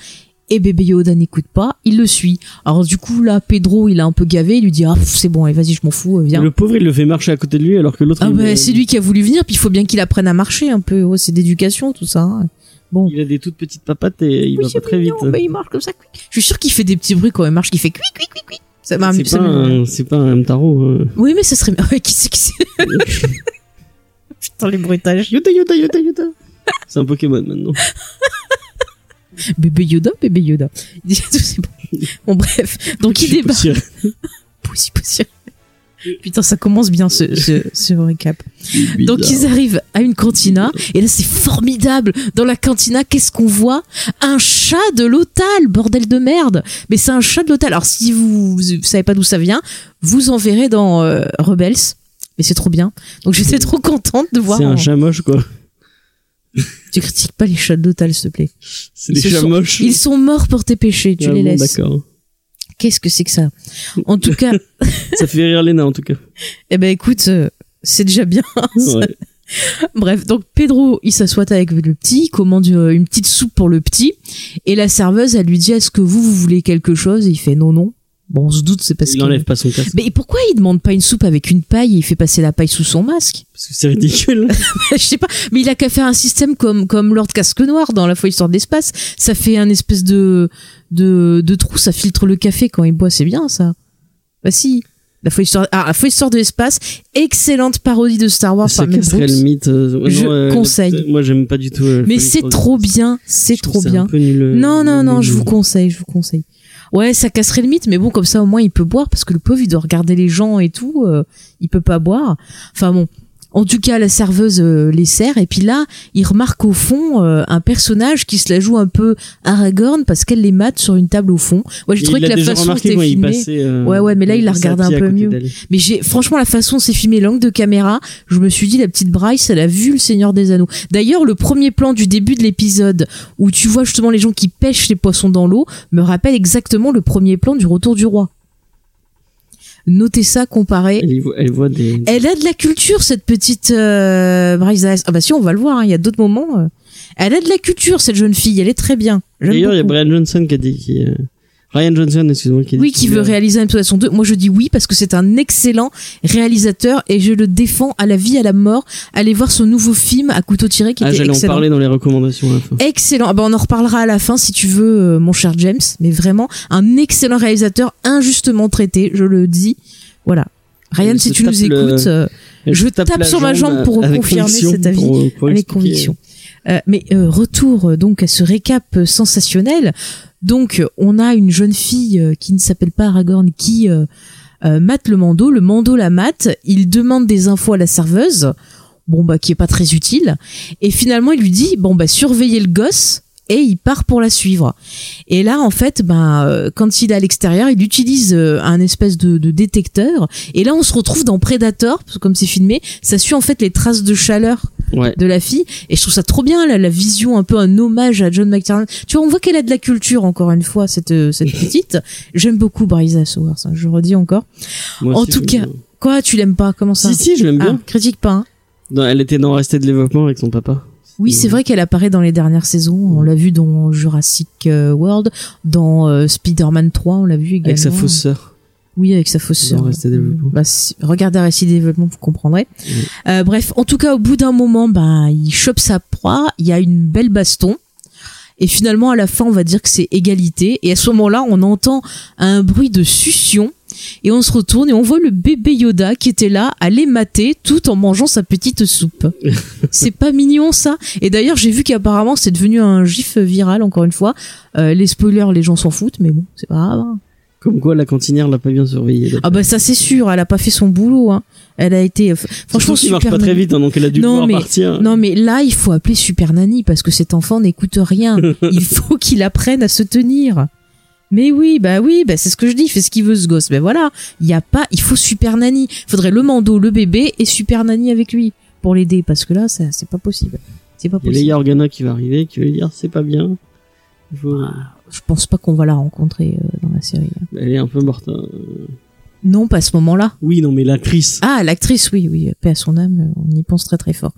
Et bébé Yoda n'écoute pas, il le suit. Alors du coup là, Pedro, il a un peu gavé, il lui dit ah c'est bon, vas-y, je m'en fous, euh, viens. Le pauvre, il le fait marcher à côté de lui alors que l'autre. Ah bah c'est lui qui a voulu venir, puis il faut bien qu'il apprenne à marcher un peu. Oh, c'est d'éducation tout ça. hein. Bon. Il a des toutes petites papates et il Oui, va pas très vite. mignon, mais il marche comme ça. cuic. Je suis sûr qu'il fait des petits bruits quand il marche, qu'il fait cuic, cuic, cuic, cuic. C'est pas, un- c'est pas un Mtaro. hein. Oui, mais ça serait. Ouais, qui c'est qui c'est Putain, les bruitages. Yoda, Yoda, Yoda, Yoda. C'est un Pokémon maintenant. Bébé Yoda, bébé Yoda. Bon. Bref. Donc, il débarque. sûr. Poussi, poussi. Putain, ça commence bien ce, ce, ce récap. Donc ils arrivent à une cantina et là c'est formidable. Dans la cantina, qu'est-ce qu'on voit? Un chat de l'hôtel, bordel de merde. Mais c'est un chat de l'hôtel. Alors si vous, vous savez pas d'où ça vient, vous en verrez dans euh, Rebels. Mais c'est trop bien. Donc j'étais trop contente de voir. C'est un en- chat moche, quoi. Tu critiques pas les chats de l'hôtel, s'il te plaît. C'est des chats sont- moches. Ils sont morts pour tes péchés. Tu Ah les bon, laisses. D'accord. Qu'est-ce que c'est que ça En tout cas, Ça fait rire Léna, en tout cas. eh ben écoute, euh, c'est déjà bien. Ouais. Bref, donc Pedro, il s'assoit avec le petit, il commande euh, une petite soupe pour le petit, et la serveuse, elle lui dit est-ce que vous, vous voulez quelque chose? Et il fait non, non. Bon, on se doute, c'est parce Il qu'il enlève pas son casque. Mais pourquoi il demande pas une soupe avec une paille et il fait passer la paille sous son masque Parce que c'est ridicule. Je sais pas, mais il a qu'à faire un système comme comme Lord Casque Noir dans la folie histoire de l'espace. Ça fait un espèce de de de trou, ça filtre le café quand il boit, c'est bien ça. Bah si. La folie histoire, ah, la folie histoire de l'espace, excellente parodie de Star Wars Ça par Mel Brooks. le mythe. euh, ouais, Je non, euh, conseille. Moi, j'aime pas du tout. euh, Mais c'est trop bien, c'est trop bien. Un peu nul, euh, Non, non, non, je vous conseille, je vous conseille. Ouais, ça casserait le mythe, mais bon, comme ça, au moins, il peut boire, parce que le pauvre, il doit regarder les gens et tout, euh, il peut pas boire. Enfin bon. En tout cas, la serveuse euh, les sert, et puis là, il remarque au fond euh, un personnage qui se la joue un peu Aragorn, parce qu'elle les mate sur une table au fond. Ouais, j'ai trouvé que l'a façon c'était filmé. passait. euh, Ouais, ouais, mais là, il la regardait un peu mieux. Mais j'ai, franchement, la façon dont c'est filmé, l'angle de caméra, je me suis dit, la petite Bryce, elle a vu le Seigneur des Anneaux. D'ailleurs, le premier plan du début de l'épisode, où tu vois justement les gens qui pêchent les poissons dans l'eau, me rappelle exactement le premier plan du Retour du Roi. Notez ça comparé. Elle, elle voit des. Elle a de la culture, cette petite euh, Bryce. Ah bah si, on va le voir, hein, il y a d'autres moments. euh. Elle a de la culture, cette jeune fille, elle est très bien. D'ailleurs, il y a. Brian Johnson qui a dit. Qui, euh, Ryan Johnson, excuse-moi, qui. Oui, qui veut réaliser un épisode saison 2. Moi, je dis oui parce que c'est un excellent réalisateur et je le défends à la vie, à la mort. Allez voir son nouveau film à couteau tiré qui Ah, était j'allais en excellent. parler dans les recommandations à la fin. Excellent. Ah bah, on en reparlera à la fin si tu veux, euh, mon cher James. Mais vraiment, un excellent réalisateur injustement traité, je le dis. Voilà. Ryan, si tu nous le- écoutes, euh, je tape sur ma jambe pour confirmer cet avis, pour- pour avec conviction. Euh, mais euh, retour euh, donc à ce récap euh, sensationnel. Donc euh, on a une jeune fille euh, qui ne s'appelle pas Aragorn qui euh, mate le mando. Le mando la mate. Il demande des infos à la serveuse. Bon bah qui est pas très utile. Et finalement il lui dit bon bah surveillez le gosse. Et il part pour la suivre. Et là, en fait, ben, quand il est à l'extérieur, il utilise un espèce de, de détecteur. Et là, on se retrouve dans Predator, comme c'est filmé, ça suit en fait les traces de chaleur Ouais. de la fille et je trouve ça trop bien là, la vision un peu un hommage à John McTiernan tu vois on voit qu'elle a de la culture encore une fois cette euh, cette petite j'aime beaucoup Bryza Sowers hein, je redis encore Moi En aussi, tout cas, bien. quoi tu l'aimes pas? Comment ça? Si, si, je l'aime ah, bien. critique pas hein. Non, elle était dans Resté de développement avec son papa. oui c'est vrai qu'elle apparaît dans les dernières saisons on l'a vu dans Jurassic euh, World dans euh, Spider-Man 3 on l'a vu également Avec sa fausse sœur. Oui, avec sa fausse sœur. Development. Bah, si- regardez Arrested Développement, vous comprendrez. Euh, bref, en tout cas, au bout d'un moment, bah, il chope sa proie, il y a une belle baston. Et finalement, à la fin, on va dire que c'est égalité. Et à ce moment-là, on entend un bruit de succion. Et on se retourne et on voit le bébé Yoda qui était là à les mater tout en mangeant sa petite soupe. c'est pas mignon ça Et d'ailleurs j'ai vu qu'apparemment c'est devenu un gif viral encore une fois. Euh, les spoilers les gens s'en foutent mais bon c'est pas grave. hein. Comme quoi, la cantinière l'a pas bien surveillée. Ah bah ça c'est sûr, elle a pas fait son boulot. Hein. Elle a été euh, franchement qu'il marche super pas très vite, hein, donc elle a dû Non, mais- partir. Non mais là il faut appeler Super Nanny parce que cet enfant n'écoute rien. il faut qu'il apprenne à se tenir. Mais oui, bah oui, bah c'est ce que je dis, fait ce qu'il veut ce gosse. Ben voilà, il y a pas, il faut Super Nanny. Faudrait le mando, le bébé et Super Nanny avec lui pour l'aider parce que là ça c'est pas possible. C'est pas Il y a possible. Organa qui va arriver, qui va lui dire c'est pas bien. Faut- Je pense pas qu'on va la rencontrer euh, dans la série. Elle est un peu morte. hein. Non, pas à ce moment-là. Oui, non, mais l'actrice. Ah, l'actrice, oui, oui, paix à son âme, on y pense très très fort.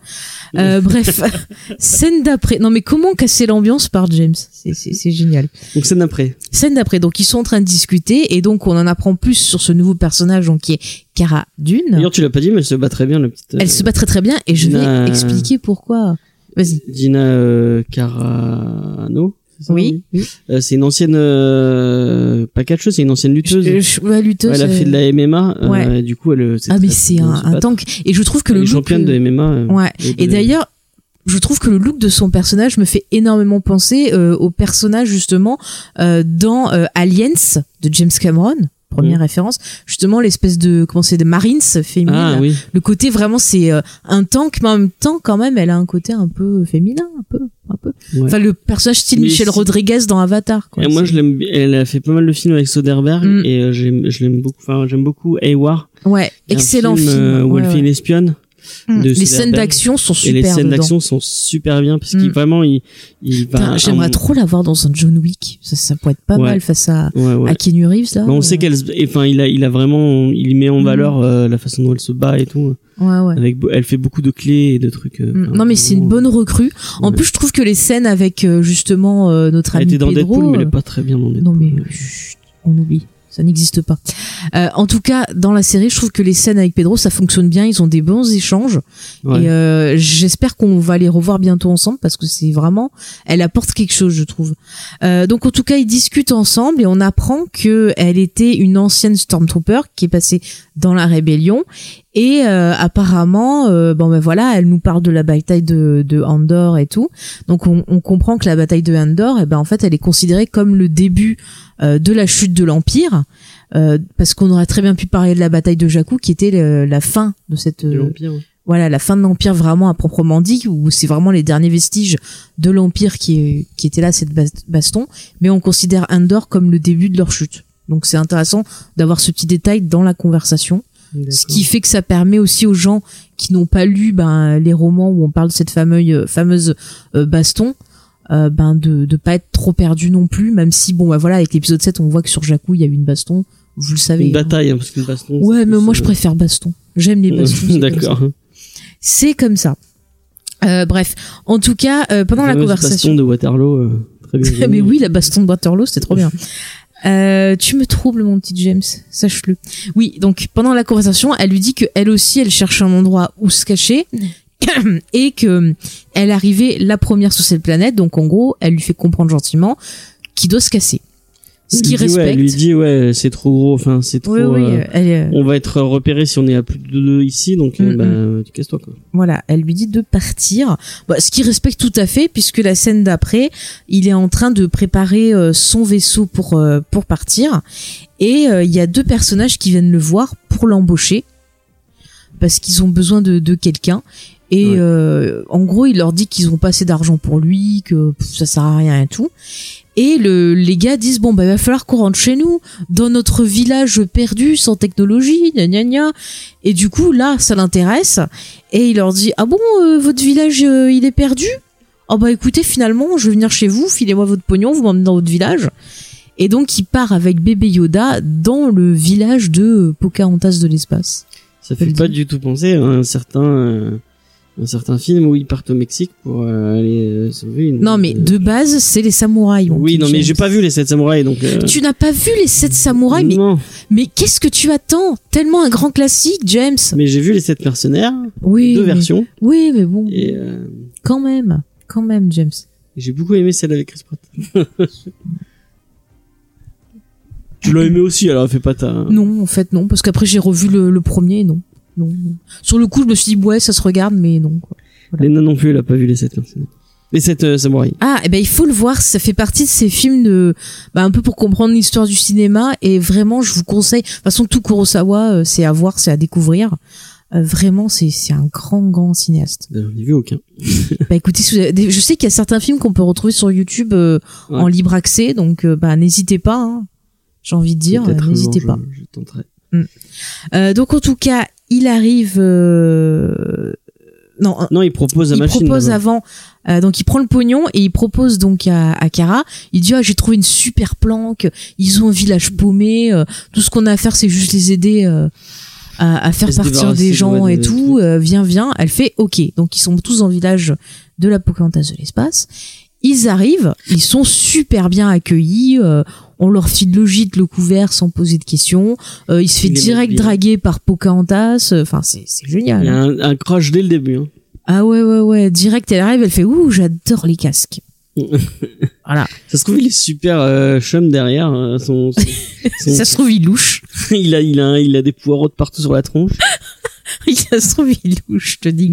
Euh, bref, scène d'après. Non, mais comment casser l'ambiance par James? C'est- génial. Donc scène après. Scène d'après, donc ils sont en train de discuter et donc on en apprend plus sur ce nouveau personnage donc qui est Cara Dune. D'ailleurs, tu l'as pas dit, mais elle se bat très bien, la petite. Elle se bat très très bien et je vais Euh, expliquer pourquoi. Vas-y. Gina euh, Carano. C'est ça, Oui. oui. Euh, c'est une ancienne euh, pas catcheuse, c'est une ancienne lutteuse. Je- je- ouais, lutteuse, Ouais, elle a fait de la MMA. euh, Ouais. du coup, elle. Ah mais c'est un, un tank. Et je trouve que Elle le look, championne de euh, MMA. euh, Ouais. Et d'ailleurs, je trouve que le look de son personnage me fait énormément penser euh, au personnage justement euh, dans euh, Aliens de James Cameron. Première Mm. référence, justement l'espèce de comment c'est de Marines féminine. Ah oui. Le côté vraiment c'est euh, un tank, mais en même temps quand même elle a un côté un peu féminin, un peu, un peu. Ouais. Enfin le personnage style Mais Michel Rodriguez dans Avatar. Quoi. Et moi, je l'aime. Elle a fait pas mal de films avec Soderbergh Mm. et euh, j'aime, je l'aime beaucoup. Enfin, j'aime beaucoup Hayward. ouais, excellent film. euh, où ouais, elle ouais. fait une espionne. Mm. de Les scènes d'action sont et super les scènes dedans. d'action sont super bien parce qu'il Mm. vraiment il, il va. J'aimerais un- trop la voir dans un John Wick. Ça, ça pourrait être pas Ouais. mal face à, Ouais, ouais. à Keanu Reeves là. Mais on sait qu'elle, et, enfin, il a, il a vraiment, il met en Mm. valeur euh, la façon dont elle se bat et tout. Ouais, ouais. Avec, elle fait beaucoup de clés et de trucs. euh, Non mais c'est une bonne recrue. En Ouais. plus je trouve que les scènes avec euh, justement euh, notre Elle ami était dans Pedro, Deadpool, mais elle euh, est pas très bien dans Deadpool. non mais chut, on oublie, ça n'existe pas. Euh, en tout cas dans la série je trouve que les scènes avec Pedro ça fonctionne bien, ils ont des bons échanges Ouais. et euh, j'espère qu'on va les revoir bientôt ensemble parce que c'est vraiment, elle apporte quelque chose je trouve. Euh, donc en tout cas ils discutent ensemble et on apprend que elle était une ancienne stormtrooper qui est passée dans la rébellion. Et euh, apparemment euh, bon ben voilà elle nous parle de la bataille de, de Andor et tout. Donc on, on comprend que la bataille de Andor et ben en fait elle est considérée comme le début euh, de la chute de l'empire euh, parce qu'on aurait très bien pu parler de la bataille de Jakku qui était le- la fin de cette voilà la fin de l'empire vraiment à proprement dit où c'est vraiment les derniers vestiges de l'empire qui qui était là cette bas- baston. Mais on considère Andor comme le début de leur chute donc c'est intéressant d'avoir ce petit détail dans la conversation ce qui fait que ça permet aussi aux gens qui n'ont pas lu ben, les romans où on parle de cette fameuse fameuse euh, baston euh, ben de de pas être trop perdu non plus même si bon bah voilà avec l'épisode 7 on voit que sur Jakku il y a eu une baston vous le savez Une hein. bataille, hein, parce qu'une baston. ouais mais moi je euh, préfère baston j'aime les bastons. D'accord. c'est comme ça Euh, bref en tout cas euh, pendant la fameuse conversation baston de Waterloo. euh, très bien. mais oui, la baston de Waterloo, c'était trop bien. Euh, tu me troubles, mon petit James, sache-le. Oui, donc pendant la conversation, elle lui dit que elle aussi, elle cherche un endroit où se cacher et que elle arrivait la première sur cette planète. Donc en gros, elle lui fait comprendre gentiment qu'il doit se casser. Ce qui ouais, respecte. elle lui dit ouais, c'est trop gros. Enfin, c'est trop. oui, oui, euh, elle, euh, on va être repéré si on est à plus de deux ici, donc euh, Mm, bah, tu casses-toi quoi. Voilà, elle lui dit de partir. Bah, ce qui respecte tout à fait, puisque la scène d'après, il est en train de préparer euh, son vaisseau pour euh, pour partir, et euh, il y a deux personnages qui viennent le voir pour l'embaucher parce qu'ils ont besoin de, de quelqu'un. Et Ouais. euh, en gros, il leur dit qu'ils ont pas assez d'argent pour lui, que ça sert à rien et tout. Et le, les gars disent bon bah il va falloir qu'on rentre chez nous, dans notre village perdu, sans technologie, gna gna gna. Et du coup là, ça l'intéresse. Et il leur dit ah bon euh, votre village euh, il est perdu? Oh bah écoutez finalement je vais venir chez vous, filez-moi votre pognon, vous m'emmenez dans votre village. Et donc il part avec bébé Yoda dans le village de Pocahontas de l'espace. Ça fait pas du tout penser à un certain euh, un certain film où ils partent au Mexique pour euh, aller euh, sauver une. Non mais euh, de base c'est les samouraïs. Oui, non mais j'ai pas vu les sept samouraïs donc. euh, Tu n'as pas vu les sept samouraïs mais, Non, mais qu'est-ce que tu attends Tellement un grand classique James. mais j'ai vu les sept mercenaires, Oui. deux mais- versions, Oui mais bon et euh, quand même quand même James. j'ai beaucoup aimé celle avec Chris Pratt. tu l'as aimé aussi alors fais pas ta. Non en fait non parce qu'après j'ai revu le, le premier non. Non non. Sur le coup je me suis dit ouais ça se regarde mais non quoi. Lena non plus, elle a pas vu les sept mercenaires. Les sept euh, samouraïs. Ah, eh ben il faut le voir. Ça fait partie de ces films de, bah, un peu pour comprendre l'histoire du cinéma. Et vraiment, je vous conseille. De toute façon, tout Kurosawa, euh, c'est à voir, c'est à découvrir. Euh, vraiment, c'est c'est un grand, grand cinéaste. Ben, J'en ai vu aucun. bah écoutez, je sais qu'il y a certains films qu'on peut retrouver sur YouTube euh, Ouais. en libre accès, donc bah n'hésitez pas. hein. J'ai envie de dire, n'hésitez pas. Je, je tenterai. Euh, donc en tout cas, il arrive. euh, Non, Non, il propose la il machine. propose avant euh, donc il prend le pognon et il propose donc à, à Kara il dit ah j'ai trouvé une super planque. Ils ont un village paumé. Euh, tout ce qu'on a à faire c'est juste les aider euh, à, à faire Et partir des gens et tout. euh, viens viens. Elle fait ok. Donc ils sont tous dans le village de la Pocahontas de l'espace. Ils arrivent. Ils sont super bien accueillis. Euh, on leur file le gîte le couvert sans poser de questions euh, il se fait Il direct draguer par Pocahontas enfin c'est c'est génial Il y a hein. un, un crush dès le début. hein. Ah ouais, ouais, ouais. Direct, elle arrive, elle fait ouh, j'adore les casques. voilà. Ça se trouve, il est super euh, chum derrière. euh, son, son- son- Ça se trouve, il louche. il a, il a, il a des poireaux de partout sur la tronche. ça se trouve, il louche, je te dis.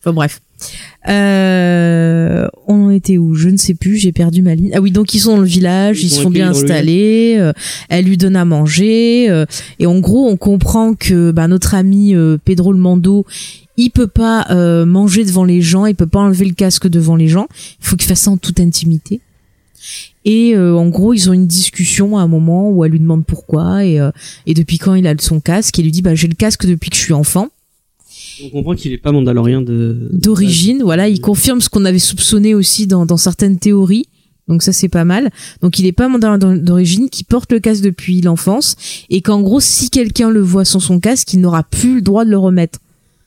Enfin bref. Euh, on en était où? Je ne sais plus, j'ai perdu ma ligne. Ah oui, donc ils sont dans le village, Ils sont bien installés, euh, elle lui donne à manger, euh, et en gros, on comprend que bah, notre ami euh, Pedro le Mando, il peut pas euh, manger devant les gens, il peut pas enlever le casque devant les gens, il faut qu'il fasse ça en toute intimité. Et euh, en gros, ils ont une discussion à un moment où elle lui demande pourquoi et, euh, et depuis quand il a son casque. Et il lui dit bah j'ai le casque depuis que je suis enfant On comprend qu'il est pas mandalorien de d'origine. Voilà, il confirme ce qu'on avait soupçonné aussi dans, dans certaines théories. Donc ça c'est pas mal. Donc il est pas mandarin d'origine, qui porte le casque depuis l'enfance et qu'en gros si quelqu'un le voit sans son casque, il n'aura plus le droit de le remettre.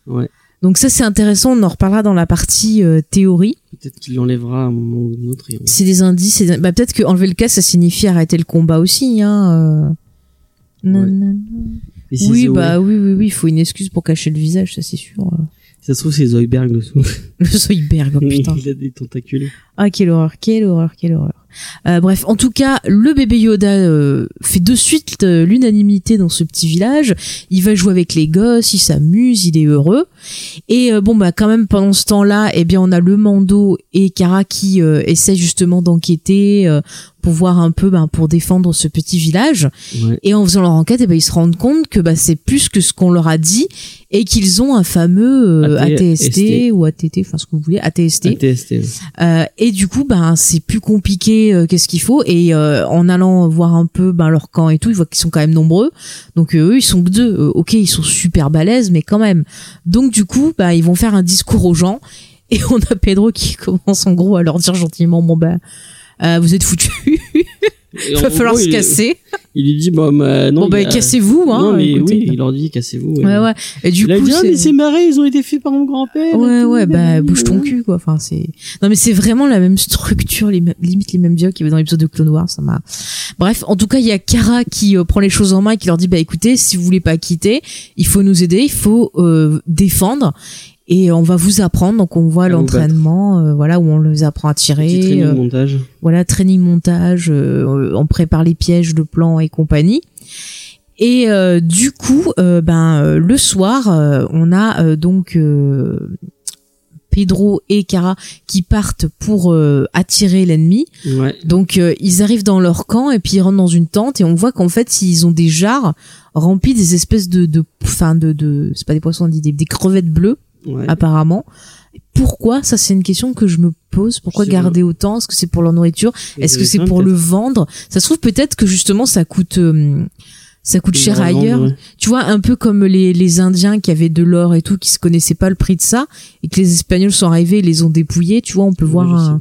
Ouais. Donc ça c'est intéressant, on en reparlera dans la partie euh, théorie. Peut-être qu'il l'enlèvera à un moment ou un autre. et C'est des indices. des- Bah, peut-être que enlever le casque ça signifie arrêter le combat aussi. Hein. euh. Non, Ouais. Si Oui bah oui oui oui, il faut une excuse pour cacher le visage, ça c'est sûr. Ça se trouve, c'est Zoidberg dessous. Le Zoidberg, oh putain. il a des tentacules. Ah, quelle horreur, quelle horreur, quelle horreur. Euh, bref, en tout cas, le bébé Yoda euh, fait de suite euh, l'unanimité dans ce petit village. Il va jouer avec les gosses, il s'amuse, il est heureux. Et euh, bon, bah quand même, pendant ce temps-là, eh bien, on a le Mando et Kara qui euh, essaient justement d'enquêter euh, pour voir un peu, ben, pour défendre ce petit village. Ouais. Et en faisant leur enquête, eh ben, ils se rendent compte que bah, c'est plus que ce qu'on leur a dit et qu'ils ont un fameux euh, ATST. ATST ou ATT, enfin ce que vous voulez, ATST. ATST. Euh, et du coup, ben c'est plus compliqué euh, qu'est-ce qu'il faut. Et euh, en allant voir un peu ben, leur camp et tout, ils voient qu'ils sont quand même nombreux. Donc euh, eux, ils sont que deux. Ok, ils sont super balèzes, mais quand même. Donc du coup, ben ils vont faire un discours aux gens. Et on a Pedro qui commence en gros à leur dire gentiment, bon ben, vous êtes foutus, il va falloir gros, se casser. Il lui dit, bah, bah, non. bon a- cassez-vous, hein. Non, mais écoutez. oui, il leur dit, cassez-vous. Ouais ouais. Et du il coup, dit, ah, c'est- mais ces marées, ils ont été faits par mon grand-père. Ouais, ouais, bah, bouge ton cul, quoi. Enfin, c'est, non, mais c'est vraiment la même structure, les limite les mêmes dialogues qu'il y avait dans l'épisode de Clone Wars, ça m'a, bref. En tout cas, il y a Kara qui euh, prend les choses en main et qui leur dit, bah, écoutez, si vous voulez pas quitter, il faut nous aider, il faut, euh, défendre. Et on va vous apprendre, donc on voit l'entraînement, euh, voilà où on les apprend à tirer, training euh, montage. voilà training montage, euh, on prépare les pièges, le plan et compagnie. Et euh, du coup, euh, ben euh, le soir, euh, on a euh, donc euh, Pedro et Kara qui partent pour euh, attirer l'ennemi. Ouais. Donc euh, ils arrivent dans leur camp et puis ils rentrent dans une tente et on voit qu'en fait ils ont des jarres remplis des espèces de de enfin de, de c'est pas des poissons dit des, des crevettes bleues Ouais. apparemment. Pourquoi? Ça c'est une question que je me pose. Pourquoi pas. garder autant? Est-ce que c'est pour leur nourriture? Est-ce que c'est pour le vendre? Ça se trouve peut-être que justement ça coûte euh, ça coûte cher ailleurs. Tu vois, un peu comme les, les Indiens qui avaient de l'or et tout, qui se connaissaient pas le prix de ça, et que les Espagnols sont arrivés et les ont dépouillés. Tu vois, on peut voir un,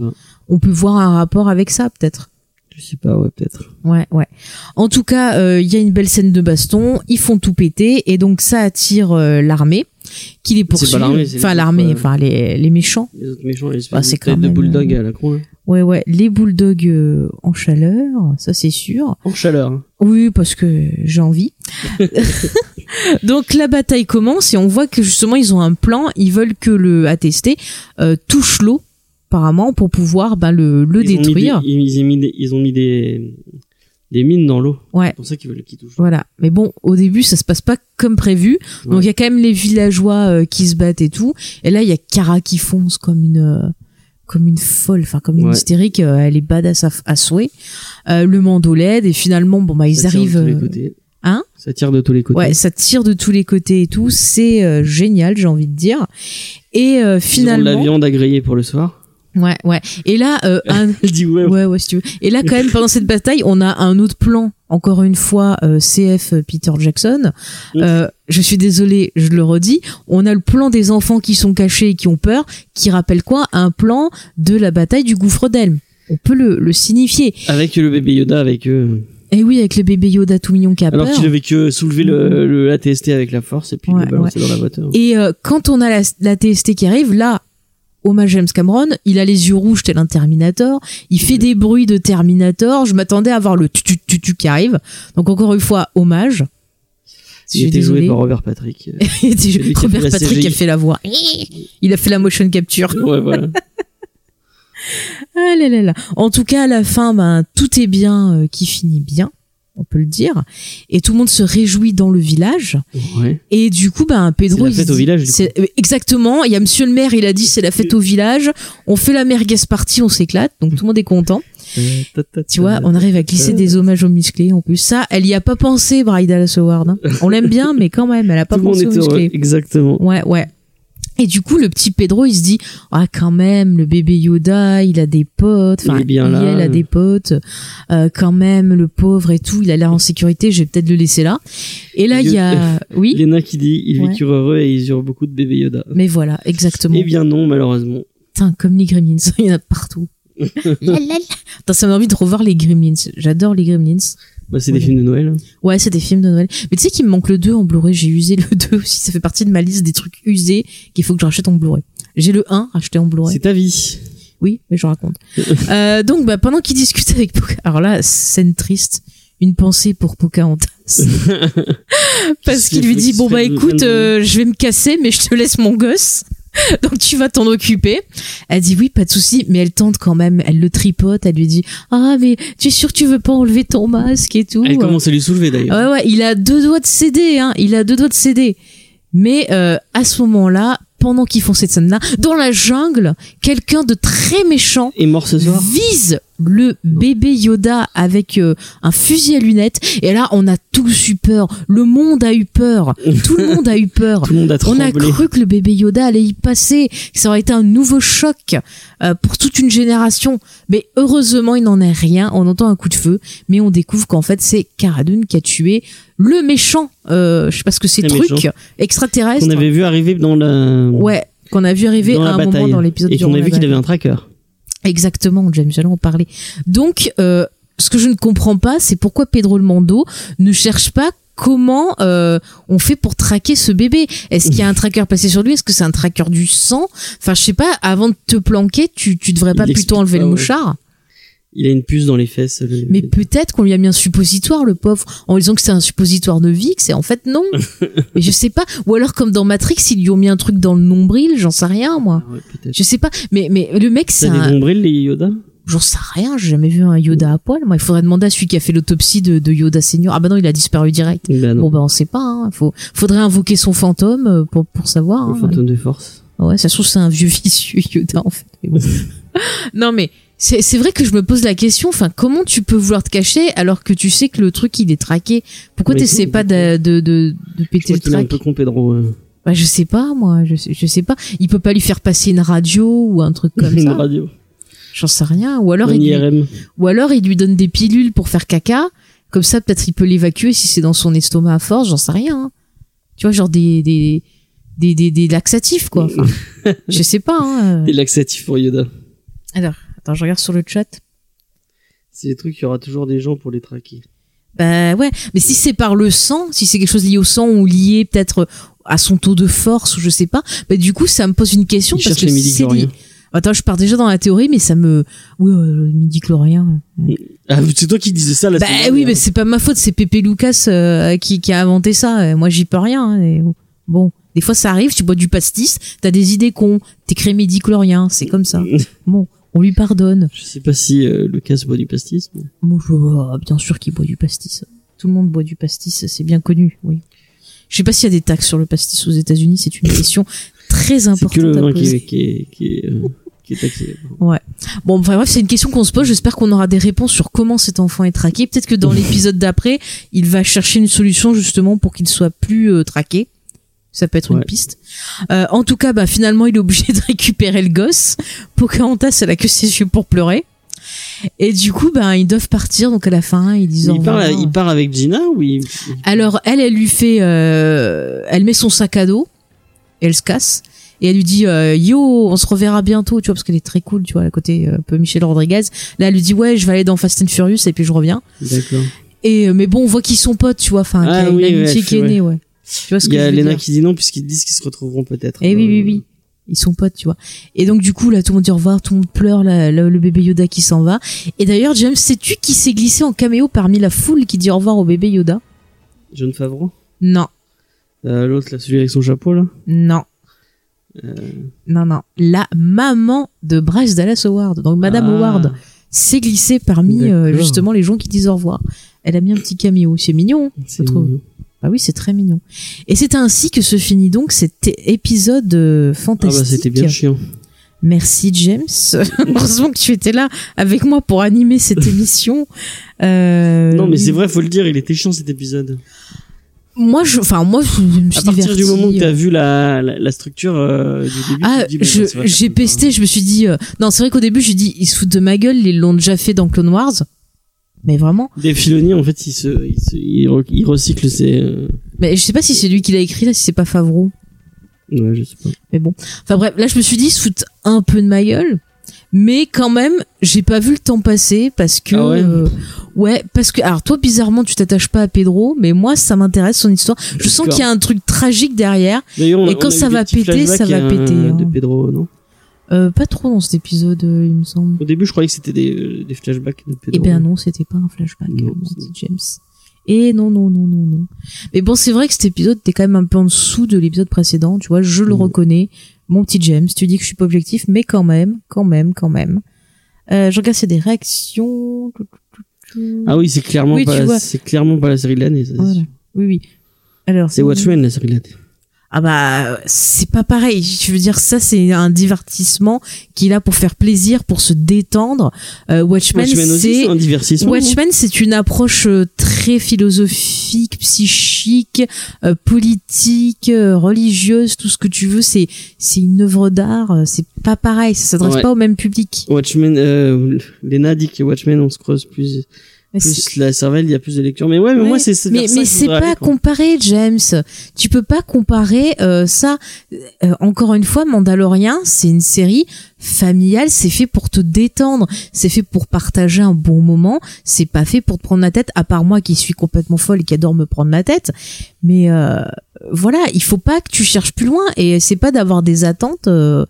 on peut voir un rapport avec ça peut-être. Je sais pas, ouais, peut-être. Ouais, ouais. En tout cas, euh, il y a une belle scène de baston. Ils font tout péter et donc ça attire euh, l'armée qui les c'est enfin l'armée, euh, enfin les, les méchants. Les autres méchants, les Bah, espèces c'est de têtes quand de même, bulldog euh, à la con. hein. Ouais, ouais. Les bulldogs euh, en chaleur, ça c'est sûr. En chaleur. hein. Oui, parce que j'ai envie. Donc la bataille commence et on voit que justement ils ont un plan. Ils veulent que le euh, touche l'eau, apparemment, pour pouvoir ben, le, le Ils ont mis détruire. Ils ont mis des, ils ont mis des, des mines dans l'eau. Ouais. C'est pour ça qu'ils veulent qu'ils touchent. Voilà. Mais bon, au début, ça se passe pas comme prévu. Donc il y a quand même les villageois euh, qui se battent et tout. Et là, il y a Kara qui fonce comme une euh, comme une folle, enfin comme une Ouais. hystérique. euh, elle est badass à, à souhait. Euh, le mando l'aide et finalement, bon bah ils Ça tire arrivent. de tous les côtés. Hein Ça tire de tous les côtés. Ouais, ça tire de tous les côtés et tout. C'est génial, j'ai envie de dire. Et euh, Ils ont de la finalement, viande à griller pour le soir. Ouais, ouais. Et là, euh, un, Elle dit ouais. ouais, ouais, si tu veux. Et là, quand même, pendant cette bataille, on a un autre plan. Encore une fois, euh, CF Peter Jackson. Euh, je suis désolée, je le redis. On a le plan des enfants qui sont cachés et qui ont peur, qui rappelle quoi? Un plan de la bataille du gouffre d'Elm. On peut le, le signifier. Avec le bébé Yoda avec eux. Et oui, avec le bébé Yoda tout mignon qui a Alors peur. qu'il avait que soulevé le, le ATST avec la force et puis Ouais, le balancer dans la voiture. Et euh, quand on a la, la TST qui arrive, là, hommage James Cameron, il a les yeux rouges tel un Terminator, il fait des bruits de Terminator, je m'attendais à voir le tu tu tu tu qui arrive. Donc encore une fois, hommage. Je Il était joué par Robert Patrick. A Robert Patrick a fait la voix. Il a fait la motion capture. ouais, voilà. Ah là là là. En tout cas, à la fin, ben, tout est bien euh, qui finit bien, on peut le dire. Et tout le monde se réjouit dans le village. Ouais. Et du coup, ben, Pedro. C'est la fête au village, du c'est- euh, Exactement. Il y a monsieur le maire, il a dit c'est la fête au village. On fait la merguez party, on s'éclate. Donc tout le monde est content. Tu vois, on arrive à glisser des hommages aux musclés en plus. Ça, elle y a pas pensé, Bridal Howard. hein. On l'aime bien, mais quand même, elle a pas Tout le monde pensé aux heureux. musclés. Exactement. Ouais, ouais. Et du coup, le petit Pedro, il se dit, ah, quand même, le bébé Yoda, il a des potes. Il Enfin, est bien là. elle a des potes. Euh, quand même, le pauvre et tout, il a l'air en sécurité. Je vais peut-être le laisser là. Et là, il y a, oui. Léna qui dit ils Ouais. vécurent heureux et ils eurent beaucoup de bébés Yoda. Mais voilà, exactement. Eh bien non, malheureusement. Putain, comme les Gremlins, il y en a partout. Putain, ça m'a envie de revoir les Gremlins. J'adore les Gremlins. Bah, c'est des films de Noël. Ouais, c'est des films de Noël. Mais tu sais qu'il me manque le 2 en Blu-ray. J'ai usé le 2 aussi. Ça fait partie de ma liste des trucs usés qu'il faut que je rachète en Blu-ray. J'ai le 1 acheté en Blu-ray. C'est ta vie. Oui, mais je raconte. euh, donc, bah, pendant qu'il discute avec Pocahontas, alors là, scène triste, une pensée pour Pocahontas. Parce Qui qu'il lui dit, bon bah écoute, euh, je vais me casser, mais je te laisse mon gosse. Donc tu vas t'en occuper. Elle dit oui, pas de souci, mais elle tente quand même. Elle le tripote. Elle lui dit ah mais tu es sûr que tu veux pas enlever ton masque et tout. Elle commence à lui soulever d'ailleurs. Ouais ouais, il a deux doigts de céder. Hein. Il a deux doigts de céder. Mais euh, à ce moment-là, pendant qu'ils font cette scène-là, dans la jungle, quelqu'un de très méchant Et mort ce soir. vise le bébé Yoda avec euh, un fusil à lunettes. Et là on a tous eu peur. Le monde a eu peur. Tout le monde a eu peur. Tout le monde a on a cru que le bébé Yoda allait y passer. Que ça aurait été un nouveau choc euh, pour toute une génération. Mais heureusement il n'en est rien. On entend un coup de feu. Mais on découvre qu'en fait c'est Cara Dune qui a tué le méchant euh, je sais pas ce que c'est Le truc extraterrestre. Qu'on avait vu arriver dans la. ouais qu'on a vu arriver à un moment dans l'épisode Et qu'on a vu qu'il avait un tracker. Exactement, James, j'allais en parler. Donc, euh, ce que je ne comprends pas, c'est pourquoi Pedro le Mando ne cherche pas comment euh, on fait pour traquer ce bébé. Est-ce qu'il y a un tracker passé sur lui? Est-ce que c'est un tracker du sang? Enfin, je sais pas. Avant de te planquer, tu tu devrais Il pas plutôt enlever pas, le mouchard? Il a une puce dans les fesses. le- Mais peut-être qu'on lui a mis un suppositoire, le pauvre, en disant que c'est un suppositoire de Vix, et en fait non. Mais je sais pas. Ou alors comme dans Matrix, ils lui ont mis un truc dans le nombril, j'en sais rien moi. Ah ouais. Je sais pas. Mais mais le mec, c'est T'as des un. nombrils, les Yoda J'en sais rien, j'ai jamais vu un Yoda à poil. Moi, il faudrait demander à celui qui a fait l'autopsie de, de Yoda senior. Ah bah non, il a disparu direct. Ben. Bon bah on sait pas. Hein. Faut, faudrait invoquer son fantôme euh, pour pour savoir. Le hein. fantôme de force. Ouais, ça se trouve c'est un vieux vicieux Yoda en fait. Mais bon. non mais c'est c'est vrai que je me pose la question. Enfin, comment tu peux vouloir te cacher alors que tu sais que le truc il est traqué? Pourquoi t'essaies pas de de de, de Je péter crois le est un track peu con, Pedro. euh. Bah je sais pas moi. Je sais, je sais pas. Il peut pas lui faire passer une radio ou un truc comme Une ça. radio. J'en sais rien. Ou alors Un il lui-. Ou alors il lui donne des pilules pour faire caca. Comme ça, peut-être il peut l'évacuer si c'est dans son estomac à force, j'en sais rien. hein. Tu vois, genre des des des des, des laxatifs quoi. Enfin, je sais pas. Hein. Des laxatifs pour Yoda. Alors, attends, je regarde sur le chat. C'est des trucs, il y aura toujours des gens pour les traquer. Bah ouais, mais si c'est par le sang, si c'est quelque chose lié au sang ou lié peut-être à son taux de force ou je sais pas, bah du coup ça me pose une question Il parce que c'est lié-. Attends, je pars déjà dans la théorie, mais ça me, oui, euh, le midi-chlorien. Ah, c'est toi qui disais ça la Bah oui, mais dernière. c'est pas ma faute, c'est Pépé Lucas euh, qui, qui a inventé ça. Euh, Moi, j'y peux rien. hein, et bon, des fois, ça arrive, tu bois du pastis, t'as des idées cons, t'écris midi-chlorien, c'est comme ça. Bon, on lui pardonne. Je sais pas si euh, Lucas boit du pastis. mais- oh, bien sûr qu'il boit du pastis. Tout le monde boit du pastis, c'est bien connu, oui. Je sais pas s'il y a des taxes sur le pastis aux États-Unis, c'est une question très C'est importante que le à vin qui est, qui est, qui est, euh, qui est taxé. Bon, enfin bref, c'est une question qu'on se pose. J'espère qu'on aura des réponses sur comment cet enfant est traqué. Peut-être que dans l'épisode d'après, il va chercher une solution justement pour qu'il soit plus euh, traqué. Ça peut être une piste. Euh, en tout cas, bah finalement, il est obligé de récupérer le gosse. Pocahontas, elle a que ses yeux pour pleurer. Et du coup, bah ils doivent partir. Donc à la fin, ils disent. Il part, revoir. il part avec Gina ou il... Alors elle, elle lui fait, euh, elle met son sac à dos, et elle se casse, et elle lui dit euh, yo, on se reverra bientôt, tu vois, parce qu'elle est très cool, tu vois, à côté euh, un peu Michel Rodriguez. Là, elle lui dit ouais, je vais aller dans Fast and Furious et puis je reviens. D'accord. Et euh, mais bon, on voit qu'ils sont potes, tu vois, enfin, Ah oui, amitié ouais, qui est née, ouais. Tu vois ce Il y je a veux Lena dire qui dit non puisqu'ils disent qu'ils se retrouveront peut-être. Eh oui, oui, euh, oui. Ils sont potes, tu vois. Et donc du coup là, tout le monde dit au revoir, tout le monde pleure, là, là, le bébé Yoda qui s'en va. Et d'ailleurs, James, sais-tu qui s'est glissé en caméo parmi la foule qui dit au revoir au bébé Yoda? John Favreau? Non, Euh, L'autre, là, celui avec son chapeau, là? Non. Euh, Non, non. La maman de Bryce Dallas Howard, donc Madame Ah. Howard, s'est glissée parmi euh, justement les gens qui disent au revoir. Elle a mis un petit caméo. C'est mignon, je c'est trouve. mignon. Ah oui, c'est très mignon. Et c'est ainsi que se finit donc cet épisode euh, Ah fantastique. bah, c'était bien chiant. Merci James. Heureusement que tu étais là avec moi pour animer cette émission. Euh, Non, mais c'est vrai, faut le dire, il était chiant cet épisode. Moi, je, enfin moi, je me suis À partir du moment où t'as vu la, la, la structure euh, du début, Ah, tu te dis, bah, j'ai pesté, je me suis dit, euh, non, c'est vrai qu'au début, j'ai dit, ils se foutent de ma gueule, ils l'ont déjà fait dans Clone Wars. Mais vraiment. Des Filoni, en fait, il se, il, se, il, re- il recycle ses. euh, Mais je sais pas si c'est lui qui l'a écrit, là, si c'est pas Favreau. Ouais, je sais pas. Mais bon. Enfin bref, là, je me suis dit, se foutent un peu de ma gueule. Mais quand même, j'ai pas vu le temps passer parce que, Ah ouais? euh, ouais, parce que, alors toi, bizarrement, tu t'attaches pas à Pedro, mais moi, ça m'intéresse son histoire. Je sens qu'il y a un truc tragique derrière. Et quand ça va péter, ça va péter, De hein. Pedro, non? Euh, pas trop dans cet épisode, euh, il me semble. Au début, je croyais que c'était des, euh, des flashbacks de Pedro. Eh ben non, c'était pas un flashback, Non, euh, mon c'est- petit James. Et non, non, non, non, non. Mais bon, c'est vrai que cet épisode était quand même un peu en dessous de l'épisode précédent, tu vois, je le Mhm. reconnais. Mon petit James, tu dis que je suis pas objectif, mais quand même, quand même, quand même. Euh, je regarde, c'est des réactions. Ah oui, c'est clairement, Oui, pas, la- c'est clairement pas la série de l'année. ça, Voilà. Oui, oui. Alors, C'est Watchmen, la série de l'année. Ah bah, c'est pas pareil. Je veux dire, ça, c'est un divertissement qui est là pour faire plaisir, pour se détendre. Euh, Watchmen, c'est un divertissement. Watchmen, c'est une approche euh, très philosophique, psychique, euh, politique, euh, religieuse, tout ce que tu veux. C'est c'est une œuvre d'art. C'est pas pareil. Ça s'adresse Ouais. pas au même public. Watchmen, Lena dit que Watchmen, on se creuse plus, Mais plus la cervelle, il y a plus de lecture. Mais ouais, mais Ouais. moi, c'est mais, mais c'est pas aller, comparé, James. Tu peux pas comparer euh, ça. Euh, encore une fois, Mandalorian, c'est une série familiale. C'est fait pour te détendre. C'est fait pour partager un bon moment. C'est pas fait pour te prendre la tête. À part moi, qui suis complètement folle et qui adore me prendre la tête. Mais euh, voilà, il faut pas que tu cherches plus loin. Et c'est pas d'avoir des attentes euh,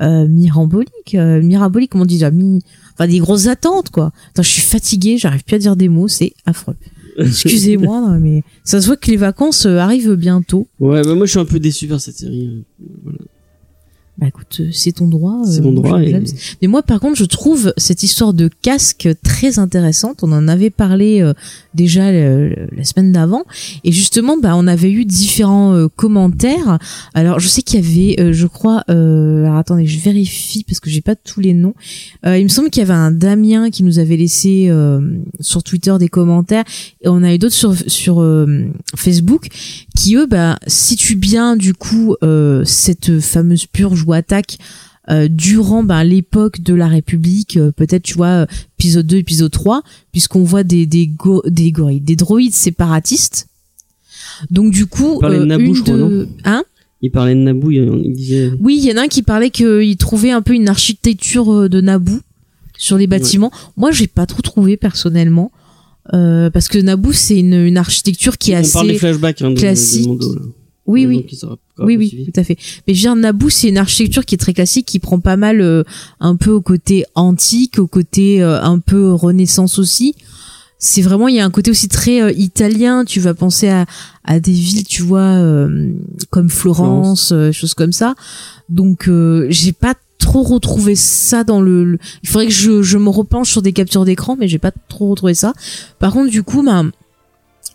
euh, miramboliques, euh, miraboliques, comment on dit déjà, mi... enfin des grosses attentes quoi. Attends, je suis fatiguée, j'arrive plus à dire des mots, c'est affreux. Excusez-moi, non, mais ça se voit que les vacances euh, arrivent bientôt. Ouais, bah moi, je suis un peu déçu par cette série. Voilà. Bah écoute, euh, c'est ton droit. C'est euh, mon droit. Et... Mais moi, par contre, je trouve cette histoire de casque très intéressante. On en avait parlé euh, déjà euh, la semaine d'avant, et justement, bah, on avait eu différents euh, commentaires. Alors, je sais qu'il y avait, euh, je crois, euh, alors attendez, je vérifie parce que j'ai pas tous les noms. Euh, il me semble qu'il y avait un Damien qui nous avait laissé euh, sur Twitter des commentaires, et on a eu d'autres sur sur euh, Facebook qui eux, bah, situent bien du coup euh, cette fameuse purge ou attaque euh, durant bah, l'époque de la République, euh, peut-être tu vois euh, épisode 2, épisode 3, puisqu'on voit des des, go- des gorilles, des droïdes séparatistes. Donc du coup, Il parlait de euh, Naboo, une je crois, de hein Il parlait de Naboo, il, disait. Oui, il y en a un qui parlait qu'il trouvait un peu une architecture de Naboo sur les bâtiments. Moi, j'ai pas trop trouvé personnellement. Parce que Naboo c'est une, une architecture qui est On assez parle des flashbacks hein, de, classique. de Mondo. Oui oui qui Oui, oui, suivi. tout à fait. Mais dire, Naboo, c'est une architecture qui est très classique, qui prend pas mal euh, un peu au côté antique, au côté euh, un peu renaissance aussi. C'est vraiment, il y a un côté aussi très euh, italien. Tu vas penser à, à des villes, tu vois, euh, comme Florence, euh, choses comme ça. Donc, euh, j'ai pas trop retrouvé ça dans le. le- Il faudrait que je, je me repenche sur des captures d'écran, mais j'ai pas trop retrouvé ça. Par contre, du coup, ben,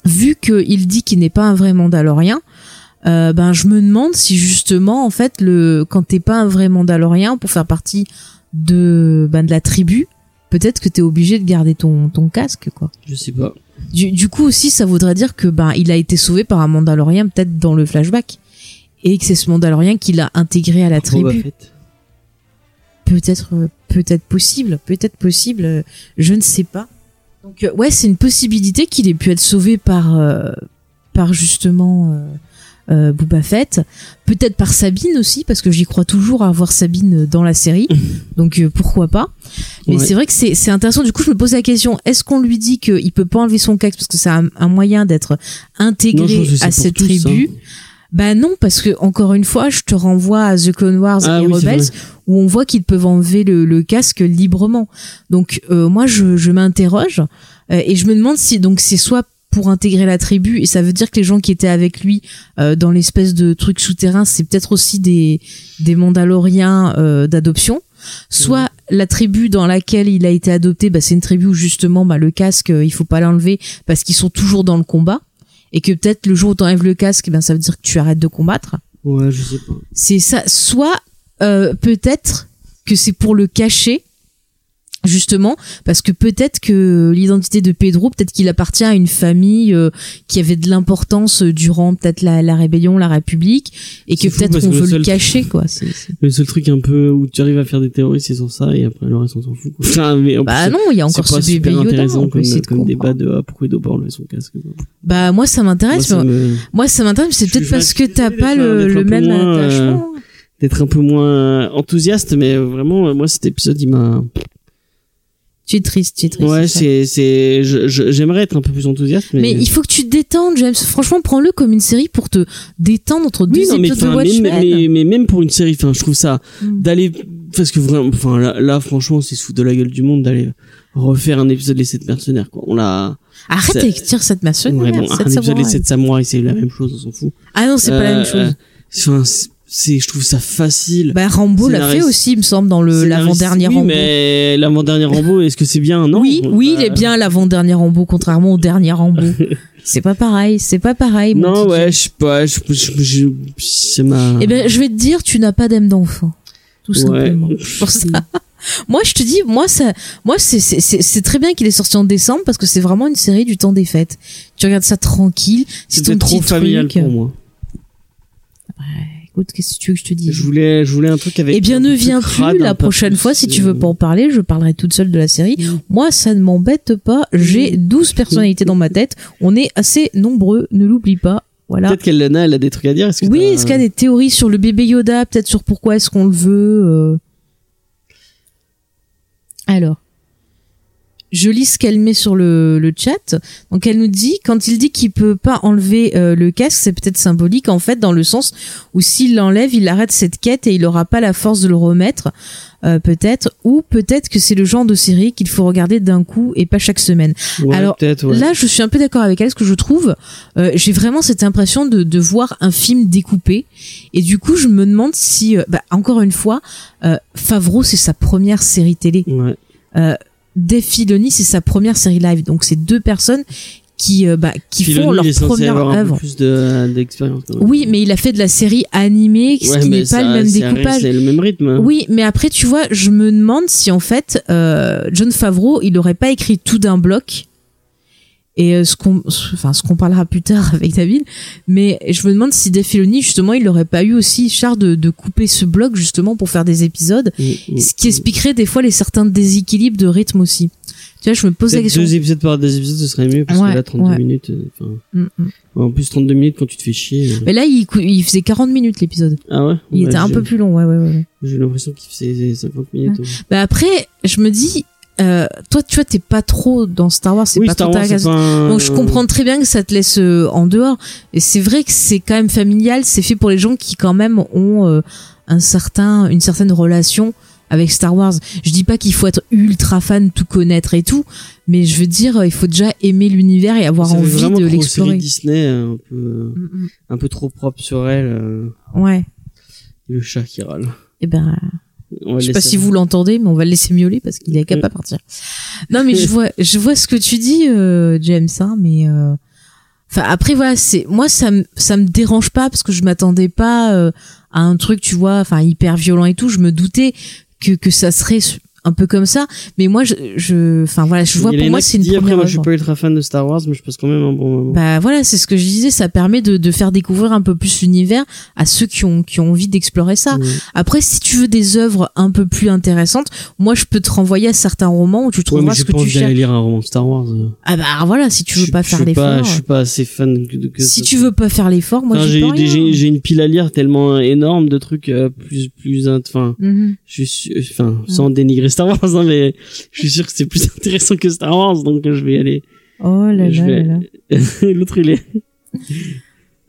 vu qu'il dit qu'il n'est pas un vrai Mandalorien, euh, ben je me demande si justement en fait le quand t'es pas un vrai Mandalorien pour faire partie de ben de la tribu, peut-être que t'es obligé de garder ton ton casque quoi. Je sais pas. Du, du coup aussi ça voudrait dire que ben il a été sauvé par un Mandalorien peut-être dans le flashback et que c'est ce Mandalorien qui l'a intégré à la Boba tribu. Fett. Peut-être euh, peut-être possible, peut-être possible, euh, je ne sais pas. Donc euh, ouais, c'est une possibilité qu'il ait pu être sauvé par euh, par justement euh, euh, Boba Fett, peut-être par Sabine aussi parce que j'y crois toujours à voir Sabine dans la série. Donc euh, pourquoi pas Mais Ouais. c'est vrai que c'est intéressant du coup je me pose la question, est-ce qu'on lui dit qu'il peut pas enlever son casque parce que c'est un, un moyen d'être intégré Non, à cette tous, tribu? hein. Bah non parce que encore une fois, je te renvoie à The Clone Wars Ah et oui, Rebels où on voit qu'ils peuvent enlever le, le casque librement. Donc euh, moi je, je m'interroge euh, et je me demande si donc c'est soit pour intégrer la tribu. Et ça veut dire que les gens qui étaient avec lui euh, dans l'espèce de truc souterrain c'est peut-être aussi des des Mandaloriens euh, d'adoption. Soit la tribu dans laquelle il a été adopté bah, c'est une tribu où justement bah, le casque euh, il faut pas l'enlever parce qu'ils sont toujours dans le combat. Et que peut-être le jour où t'enlèves le casque ben ça veut dire que tu arrêtes de combattre. Ouais, je sais pas. c'est ça. Soit euh, peut-être que c'est pour le cacher justement parce que peut-être que l'identité de Pedro peut-être qu'il appartient à une famille euh, qui avait de l'importance euh, durant peut-être la, la rébellion la république et que peut-être qu'on le veut le cacher quoi c'est, c'est- Le seul truc un peu où tu arrives à faire des théories, c'est sur ça, et après le reste, on s'en fout. quoi. Enfin, mais en bah plus, non il y a encore ce bébé Yoda intéressant comme, de comme débat de ah, pourquoi il doit pas enlever son casque. quoi. bah moi ça m'intéresse moi ça m'intéresse mais c'est peut-être parce que t'as pas le, le même euh, attachement D'être un peu moins enthousiaste, mais vraiment, moi, cet épisode, il m'a. Tu es triste tu es triste Ouais, c'est, c'est, j'aimerais être un peu plus enthousiaste, mais. Mais il faut que tu te détendes, James. Franchement, prends-le comme une série pour te détendre entre deux oui, non, mais, épisodes de Watchmen. même, mais, mais même pour une série, enfin, je trouve ça, Mm. d'aller, parce que vraiment, enfin, là, là, franchement, c'est se foutre de la gueule du monde d'aller refaire un épisode Les 7 mercenaires, quoi. On l'a, Arrête ça- avec dire cette maçonne. ouais, bon, un épisode samouraï. 7 samouraïs, c'est la même chose, on s'en fout. Ah non, c'est pas la Euh, même chose. Enfin, c'est- je trouve ça facile. Bah Rambo l'a fait aussi, il me semble, dans le l'avant-dernier oui, Rambo. mais l'avant-dernier Rambo, est-ce que c'est bien? Non. oui, oui, il Bah, est bien l'avant-dernier Rambo, contrairement au dernier Rambo. c'est pas pareil, c'est pas pareil. mon Non, ouais, je sais pas, je, je, je- c'est ma. Eh ben, je vais te dire, tu n'as pas d'âme d'enfant. Tout Ouais. simplement. Pour ça. Moi, je te dis, moi, ça, moi, c'est, c'est, c'est très bien qu'il est sorti en décembre parce que c'est vraiment une série du temps des fêtes. Tu regardes ça tranquille, c'est trop familial truc. pour moi. Écoute, qu'est-ce que tu veux que je te dise? Je voulais, je voulais un truc avec. Eh bien, ne viens plus la prochaine plus, fois. Si tu euh, veux pas en parler, je parlerai toute seule de la série. Moi, ça ne m'embête pas. J'ai 12 personnalités dans ma tête. On est assez nombreux, ne l'oublie pas. Voilà. Peut-être qu'elle elle a des trucs à dire. Oui, est-ce qu'il y a des théories sur le bébé Yoda Peut-être sur pourquoi est-ce qu'on le veut euh. Alors, je lis ce qu'elle met sur le, le chat. Donc, elle nous dit, quand il dit qu'il peut pas enlever euh, le casque, c'est peut-être symbolique, en fait, dans le sens où s'il l'enlève, il arrête cette quête et il aura pas la force de le remettre, euh, peut-être. Ou peut-être que c'est le genre de série qu'il faut regarder d'un coup et pas chaque semaine. Ouais, Alors, ouais. Là, je suis un peu d'accord avec elle, ce que je trouve, euh, j'ai vraiment cette impression de, de voir un film découpé, et du coup, je me demande si, euh, bah, encore une fois, euh, Favreau, c'est sa première série télé. Ouais. Euh, Dave Filoni, c'est sa première série live. Donc, c'est deux personnes qui, euh, bah, qui Filoni, font leur première avoir un peu œuvre. plus de- d'expérience. Oui, mais il a fait de la série animée, ce Ouais, qui n'est ça- pas le même c'est un- découpage. C'est le même rythme. hein. Oui, mais après, tu vois, je me demande si en fait, euh, John Favreau, il aurait pas écrit tout d'un bloc. Et euh, ce qu'on, enfin, ce qu'on parlera plus tard avec David, mais je me demande si Dave Filoni, justement, il aurait pas eu aussi char de, de couper ce bloc justement pour faire des épisodes, ce qui expliquerait des fois les certains déséquilibres de rythme aussi. Tu vois, je me pose la question. deux épisodes par deux épisodes, ce serait mieux parce Ouais, que là, 32 ouais. minutes. euh, Mm, mm. en plus, 32 minutes quand tu te fais chier. euh. Mais là, il, il faisait 40 minutes l'épisode. Ah ouais? Il Bah, était un peu plus long, ouais, ouais, ouais. ouais. J'ai l'impression qu'il faisait 50 minutes. ouais. Bah après, je me dis, euh, toi, tu vois, t'es pas trop dans Star Wars, c'est Oui, pas Star ta Wars, pas un- Donc je comprends très bien que ça te laisse euh, en dehors. Et c'est vrai que c'est quand même familial. C'est fait pour les gens qui quand même ont euh, un certain, une certaine relation avec Star Wars. Je dis pas qu'il faut être ultra fan, tout connaître et tout, mais je veux dire, euh, il faut déjà aimer l'univers et avoir Ça envie de l'explorer. Disney, un peu, Mm, un peu trop propre sur elle. euh, mm. Ouais. et le chat qui râle. Et ben, je sais pas si vous l'entendez, mais on va le laisser miauler parce qu'il est capable à partir. Non, mais je vois, je vois ce que tu dis, euh, James, hein, mais euh, enfin après voilà, c'est moi ça me ça me dérange pas parce que je m'attendais pas euh, à un truc, tu vois, enfin hyper violent et tout. Je me doutais que que ça serait un peu comme ça, mais moi je enfin voilà, je vois pour moi c'est une dit, après, première moi, je suis pas ultra fan de Star Wars, mais je passe quand même un bon moment. Bah voilà, c'est ce que je disais, ça permet de, de faire découvrir un peu plus l'univers à ceux qui ont qui ont envie d'explorer ça. Ouais. Après, si tu veux des œuvres un peu plus intéressantes, moi je peux te renvoyer à certains romans où tu Ouais, trouveras mais ce que tu cherches. lire un roman Star Wars. Ah bah voilà, si tu veux Je- pas faire l'effort. Je suis pas assez fan que, que Si ça- tu veux pas faire l'effort, moi Enfin, j'ai j'ai une pile à lire tellement énorme de trucs euh, plus plus enfin Mhm. je suis enfin sans dénigrer Star Wars hein, mais je suis sûr que c'est plus intéressant que Star Wars donc je vais y aller Oh là Je là là là. l'autre il est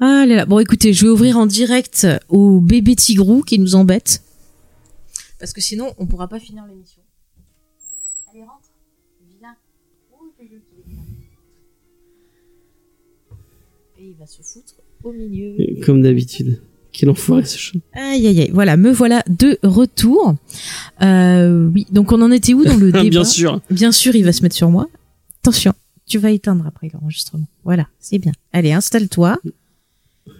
Ah là là. Bon écoutez, je vais ouvrir en direct au bébé tigrou qui nous embête. Parce que sinon, on pourra pas finir l'émission. Allez, rentre. Viens. Et il va se foutre au milieu. Comme d'habitude. Quel enfoiré ce chat. Aïe aïe aïe. Voilà, me voilà de retour. Euh, oui, donc on en était où dans le débat Bien sûr. Bien sûr, il va se mettre sur moi. Attention, tu vas éteindre après l'enregistrement. Voilà, c'est bien. Allez, installe-toi.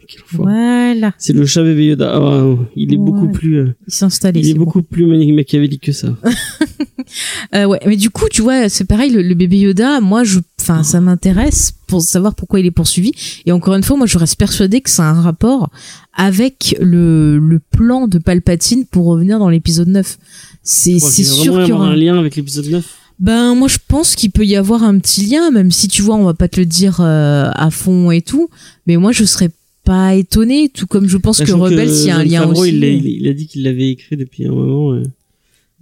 Quel enfoiré. Voilà. C'est le chat bébé Yoda. Ah, il est Ouais. beaucoup plus, euh, Il s'est installé. il est c'est bon. beaucoup plus machiavélique que ça. Euh, ouais, mais du coup, tu vois, c'est pareil, le, le bébé Yoda, moi, je, enfin, ça m'intéresse pour savoir pourquoi il est poursuivi. Et encore une fois, moi, je reste persuadée que c'est un rapport avec le, le plan de Palpatine pour revenir dans l'épisode 9. C'est, c'est sûr qu'il y aura un lien avec l'épisode 9. Ben moi je pense qu'il peut y avoir un petit lien, même si tu vois on va pas te le dire euh, à fond et tout, mais moi je serais pas étonné, tout comme je pense que Rebels il y a un lien Favreau, aussi. Il, l'a- il, il a dit qu'il l'avait écrit depuis un moment. euh,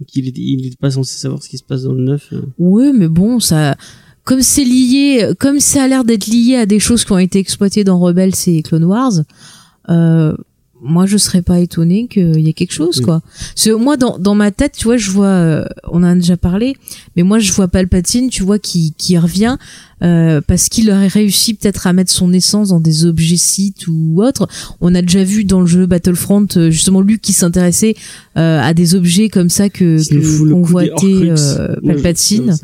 qu'il était, il était pas censé savoir ce qui se passe dans le 9. euh. Oui, mais bon ça, comme c'est lié, comme ça a l'air d'être lié à des choses qui ont été exploitées dans Rebels et Clone Wars, euh, moi je serais pas étonné qu'il y ait quelque chose Oui. quoi. Parce que moi dans dans ma tête, tu vois, je vois, euh, on en a déjà parlé, mais moi je vois Palpatine, tu vois, qui qui revient euh, parce qu'il aurait réussi peut-être à mettre son essence dans des objets sites ou autres. On a déjà vu dans le jeu Battlefront euh, justement Luke qui s'intéressait euh, à des objets comme ça que, convoitait euh, Palpatine.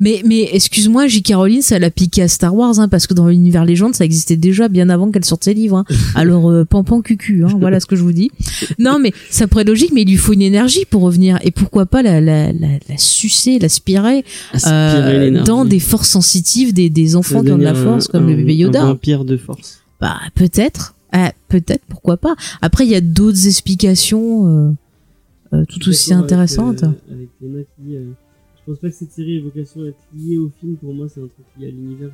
Mais, mais excuse-moi, J. Caroline, ça l'a piqué à Star Wars, hein, parce que dans l'univers légende, ça existait déjà bien avant qu'elle sorte ses livres. Hein. Alors, euh, pampan cucu, hein, voilà ce que je vous dis. Non, mais ça pourrait être logique, mais il lui faut une énergie pour revenir. Et pourquoi pas la, la, la, la sucer, l'aspirer aspirer euh, dans des forces sensitives des, des enfants qui ont de la force, un- comme le bébé Yoda. Un vampire de force. Bah, peut-être. Ah, peut-être, pourquoi pas. Après, il y a d'autres explications euh, euh, tout aussi avec, intéressantes. euh, avec dit, euh, je pense pas que cette série ait vocation à être liée au film. Pour moi, c'est un truc lié à l'univers.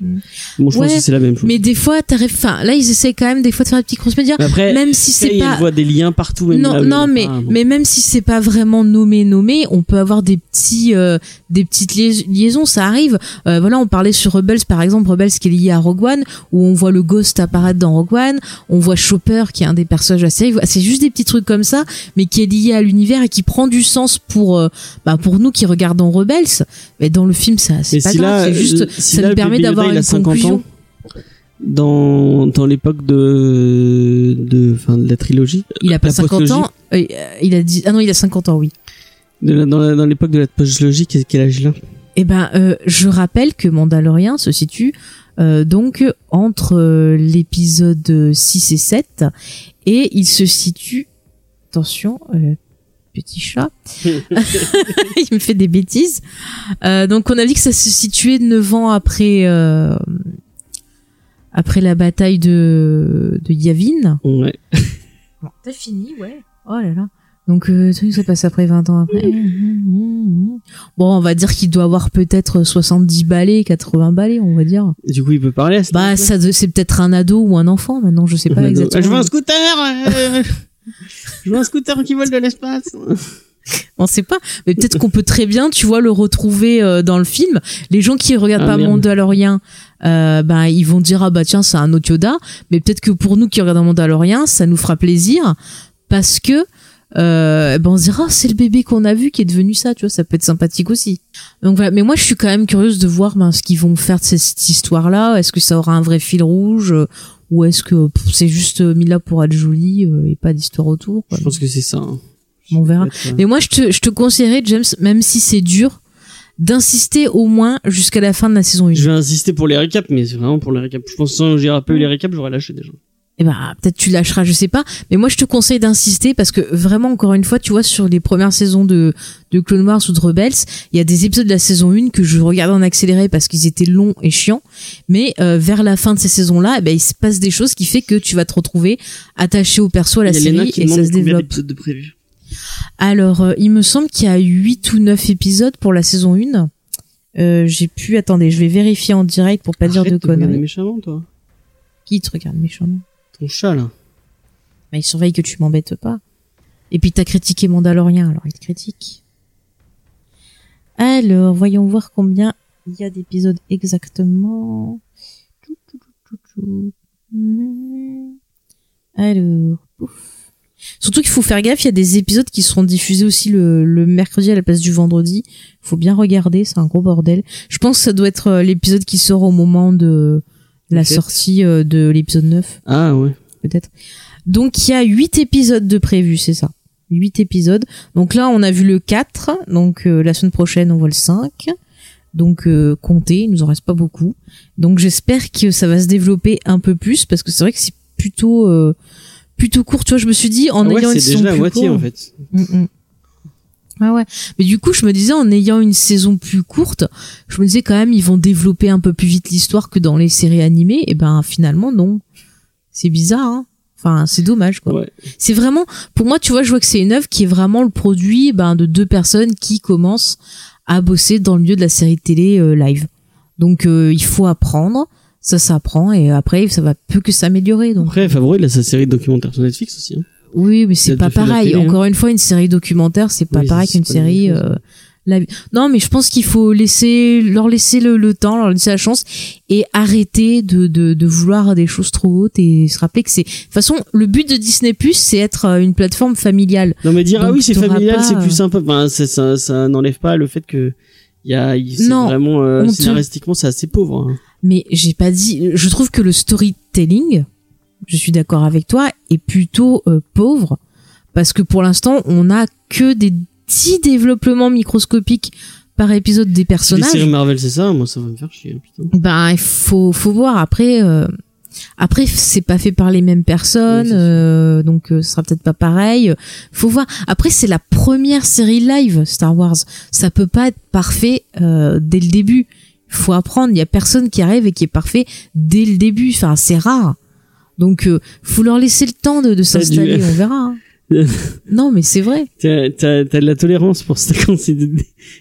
Mm. Bon, je Ouais, pense que c'est la même chose. Mais des fois, t'arrives, enfin, là, ils essaient quand même des fois de faire des petits cross-média. Mais après, Même si c'est est, pas, voit des liens partout. Même non là non mais pas, bon. mais même si c'est pas vraiment nommé nommé on peut avoir des petits euh, des petites liais- liaisons ça arrive Euh, voilà on parlait sur Rebels par exemple Rebels qui est lié à Rogue One où on voit le Ghost apparaître dans Rogue One on voit Chopper qui est un des personnages de la série c'est juste des petits trucs comme ça mais qui est lié à l'univers et qui prend du sens pour euh, bah pour nous qui regardons Rebels mais dans le film ça c'est pas si grave c'est juste euh, si ça là, nous permet d'avoir une 50 conclusion. ans, dans dans l'époque de de enfin de la trilogie il a pas la 50 postlogie, ans euh, il a dit ah non il a 50 ans oui. De dans l'époque de la postlogie quel quel âge là Eh ben, euh, je rappelle que Mandalorian se situe euh, donc entre euh, l'épisode 6 et 7 et il se situe attention petit chat il me fait des bêtises Euh, donc on a dit que ça se situait 9 ans après euh, après la bataille de de Yavin ouais Bon, t'as fini, ouais. Oh là là. Donc, euh, tu sais, ça passe après 20 ans après. Bon, on va dire qu'il doit avoir peut-être 70 balais, 80 balais, on va dire. du coup il peut parler à cette Bah, ça, c'est peut-être un ado ou un enfant, maintenant, je sais pas exactement. je veux un scooter euh, je veux un scooter qui vole de l'espace On sait pas. Mais peut-être qu'on peut très bien, tu vois, le retrouver euh, dans le film. Les gens qui regardent Ah, pas. Mandalorian, euh, ben, ils vont dire, ah bah tiens, c'est un autre Yoda. Mais peut-être que pour nous qui regardons Mandalorian, ça nous fera plaisir parce que euh, ben on se dira, Ah, c'est le bébé qu'on a vu qui est devenu ça, tu vois, ça peut être sympathique aussi. Donc voilà. Mais moi, je suis quand même curieuse de voir ben, ce qu'ils vont faire de cette, cette histoire-là. Est-ce que ça aura un vrai fil rouge? euh, ou est-ce que c'est juste euh, mis là pour être joli euh, et pas d'histoire autour quoi. je pense que c'est ça hein. On verra. Mais moi, je te, je te conseillerais, James, même si c'est dur, d'insister au moins jusqu'à la fin de la saison 1. je vais insister pour les récaps mais c'est vraiment pour les récaps je pense que si j'aurais pas eu les récaps j'aurais lâché déjà Eh ben, peut-être tu lâcheras, je sais pas. Mais moi, je te conseille d'insister parce que vraiment, encore une fois, tu vois, sur les premières saisons de, de Clone Wars ou de Rebels, il y a des épisodes de la saison 1 que je regardais en accéléré parce qu'ils étaient longs et chiants. Mais euh, vers la fin de ces saisons-là, eh ben, il se passe des choses qui fait que tu vas te retrouver attaché au perso à la série qui et ça se développe. de prévu? Alors, euh, il me semble qu'il y a 8 ou 9 épisodes pour la saison 1. Euh, j'ai pu, attendez, je vais vérifier en direct pour pas dire de regarder conneries. méchamment toi Qui te regarde méchamment? Chat là Mais il surveille que tu m'embêtes pas. Et puis t'as critiqué Mandalorian, alors il te critique. Alors, voyons voir combien il y a d'épisodes exactement. Mhm. Alors. Surtout qu'il faut faire gaffe, il y a des épisodes qui seront diffusés aussi le, le mercredi à la place du vendredi. faut bien regarder, c'est un gros bordel. Je pense que ça doit être euh, l'épisode qui sort au moment de la sortie euh, de l'épisode 9 Ah ouais. peut-être. Donc il y a 8 épisodes de prévus, c'est ça. 8 épisodes. Donc là, on a vu le 4, donc euh, la semaine prochaine, on voit le 5. Donc euh, comptez, il nous en reste pas beaucoup. Donc j'espère que ça va se développer un peu plus parce que c'est vrai que c'est plutôt euh, plutôt court. Tu vois, je me suis dit en Ah ouais, ayant une c'est saison déjà la moitié en fait. Mm, mm. Ah ouais. Mais du coup, je me disais, en ayant une saison plus courte, je me disais quand même, ils vont développer un peu plus vite l'histoire que dans les séries animées. Et ben, finalement, non. C'est bizarre, hein. Enfin, c'est dommage, quoi. Ouais. C'est vraiment, pour moi, tu vois, je vois que c'est une œuvre qui est vraiment le produit, ben, de deux personnes qui commencent à bosser dans le milieu de la série de télé euh, live. Donc, euh, il faut apprendre. Ça s'apprend et après ça va peu que s'améliorer donc Après, Favreau, il a sa série de documentaires sur Netflix aussi. hein. Oui, mais c'est pas pareil. hein. Encore une fois, une série documentaire, c'est pas Oui, pareil qu'une série. euh, la- Non, mais je pense qu'il faut laisser leur laisser le, le temps, leur laisser la chance et arrêter de, de, de vouloir des choses trop hautes et se rappeler que c'est. De toute façon, le but de Disney Plus, c'est être euh, une plateforme familiale. Non, mais dire, ah oui, c'est familial, pas, c'est euh, plus sympa. Enfin, c'est- ça, ça n'enlève pas le fait que il y a, Non, vraiment, euh, te- scénaristiquement, c'est assez pauvre. hein. Mais j'ai pas dit. Je trouve que le storytelling, je suis d'accord avec toi, est plutôt euh, pauvre parce que pour l'instant, on a que des petits développements microscopiques par épisode des Les personnages. séries Marvel, c'est ça, moi, ça va me faire chier, putain. Ben, il faut, faut voir. Après, euh, après, c'est pas fait par les mêmes personnes, Oui, euh, donc euh, ce sera peut-être pas pareil. Faut voir. Après, c'est la première série live Star Wars. Ça peut pas être parfait euh, dès le début. Faut apprendre. Il y a personne qui arrive et qui est parfait dès le début. Enfin, c'est rare. Donc, euh, faut leur laisser le temps de, de s'installer. On verra. hein. non, mais c'est vrai. T'as, t'as, t'as de la tolérance pour ça quand c'est de-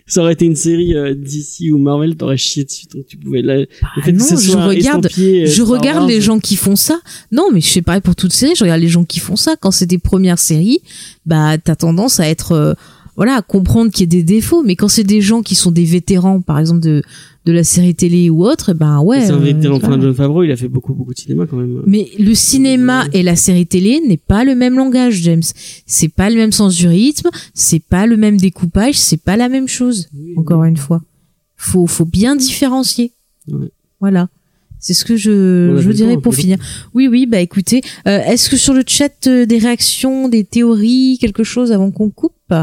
ça aurait été une série euh, DC ou Marvel, t'aurais chié dessus, donc tu pouvais la, le fait Ah non, que je regarde, euh, je regarde les gens qui font ça. Non, mais je sais pareil pour toutes séries. Je regarde les gens qui font ça. Quand c'est des premières séries, bah t'as tendance à être, euh, voilà, à comprendre qu'il y a des défauts. Mais quand c'est des gens qui sont des vétérans, par exemple de de la série télé ou autre, ben ouais. C'est un euh, vétéran, enfin, John Favreau, il a fait beaucoup, beaucoup de cinéma quand même. Mais le cinéma et la série télé n'est pas le même langage, James. C'est pas le même sens du rythme, c'est pas le même découpage, c'est pas la même chose. Encore une fois, faut faut bien différencier. Ouais. Voilà. C'est ce que je, je dirais pour finir. Oui, oui, bah écoutez, euh, est-ce que sur le chat euh, des réactions, des théories, quelque chose avant qu'on coupe?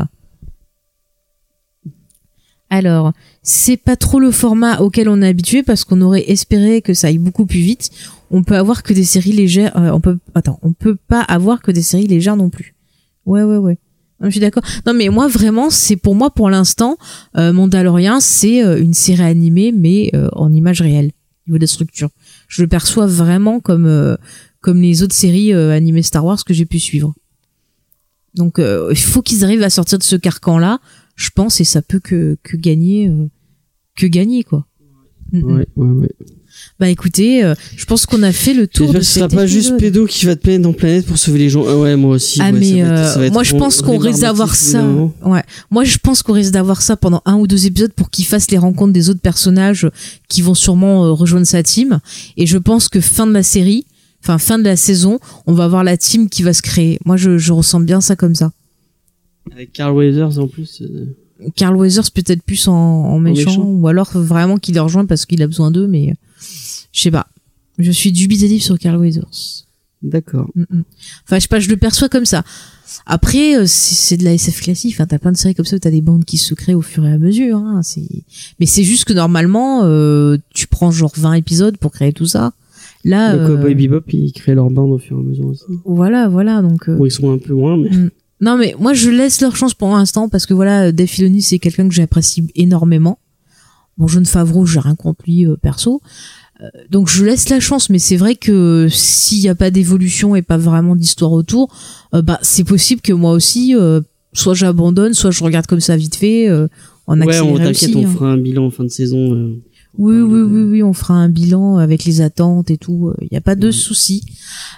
Alors, c'est pas trop le format auquel on est habitué parce qu'on aurait espéré que ça aille beaucoup plus vite. On peut avoir que des séries légères. euh, on peut attends, on peut pas avoir que des séries légères non plus. Ouais, ouais, ouais. Je suis d'accord. Non, mais moi vraiment, c'est pour moi pour l'instant, euh, Mandalorian, c'est euh, une série animée mais euh, en image réelle, au niveau de la structure. Je le perçois vraiment comme euh, comme les autres séries euh, animées Star Wars que j'ai pu suivre. Donc il faut qu'ils arrivent à sortir de ce carcan là, je pense, et ça peut que que gagner euh, que gagner quoi. Mm, mm. Ouais, ouais, ouais. Bah écoutez, euh, je pense qu'on a fait le tour de ce sera pas juste. Pédo qui va te plaindre en planète pour sauver les gens. Ah ouais, moi aussi. Ah ouais, mais ça va être- euh, ça va être moi je pense qu'on risque d'avoir ça. Ouais. Moi je pense qu'on risque d'avoir ça pendant un ou deux épisodes pour qu'il fasse les rencontres des autres personnages qui vont sûrement euh, rejoindre sa team. Et je pense que fin de la série, enfin fin de la saison, on va avoir la team qui va se créer. Moi je, je ressens bien ça comme ça. Avec Carl Weathers en plus. euh, Carl Weathers peut-être plus en, en méchant, méchant. ou alors vraiment qu'il les rejoint parce qu'il a besoin d'eux, mais je sais pas. Je suis dubitatif sur Carl Weathers. D'accord. Mm, mm. Enfin, je sais pas, je le perçois comme ça. Après, euh, c'est de la SF classique. Enfin, t'as plein de séries comme ça où t'as des bandes qui se créent au fur et à mesure. Hein. Mais c'est juste que normalement, euh, tu prends genre 20 épisodes pour créer tout ça. Là, Le euh, Cowboy Bebop, ils créent leur bande au fur et à mesure aussi. voilà, voilà. Donc, euh, Bon, ils sont un peu loin, mais. Non, mais moi, je laisse leur chance pour l'instant parce que voilà, Dave Filoni, c'est quelqu'un que j'apprécie énormément. Bon, John Favreau, j'ai rien contre lui euh, perso. Euh, donc je laisse la chance, mais c'est vrai que s'il n'y a pas d'évolution et pas vraiment d'histoire autour, euh, bah c'est possible que moi aussi, euh, soit j'abandonne, soit je regarde comme ça vite fait euh, en Ouais, on accéléré t'inquiète, aussi. on hein. fera un bilan en fin de saison. Euh. Oui, oui, oui, oui, on fera un bilan avec les attentes et tout. Il n'y a pas de Ouais. souci.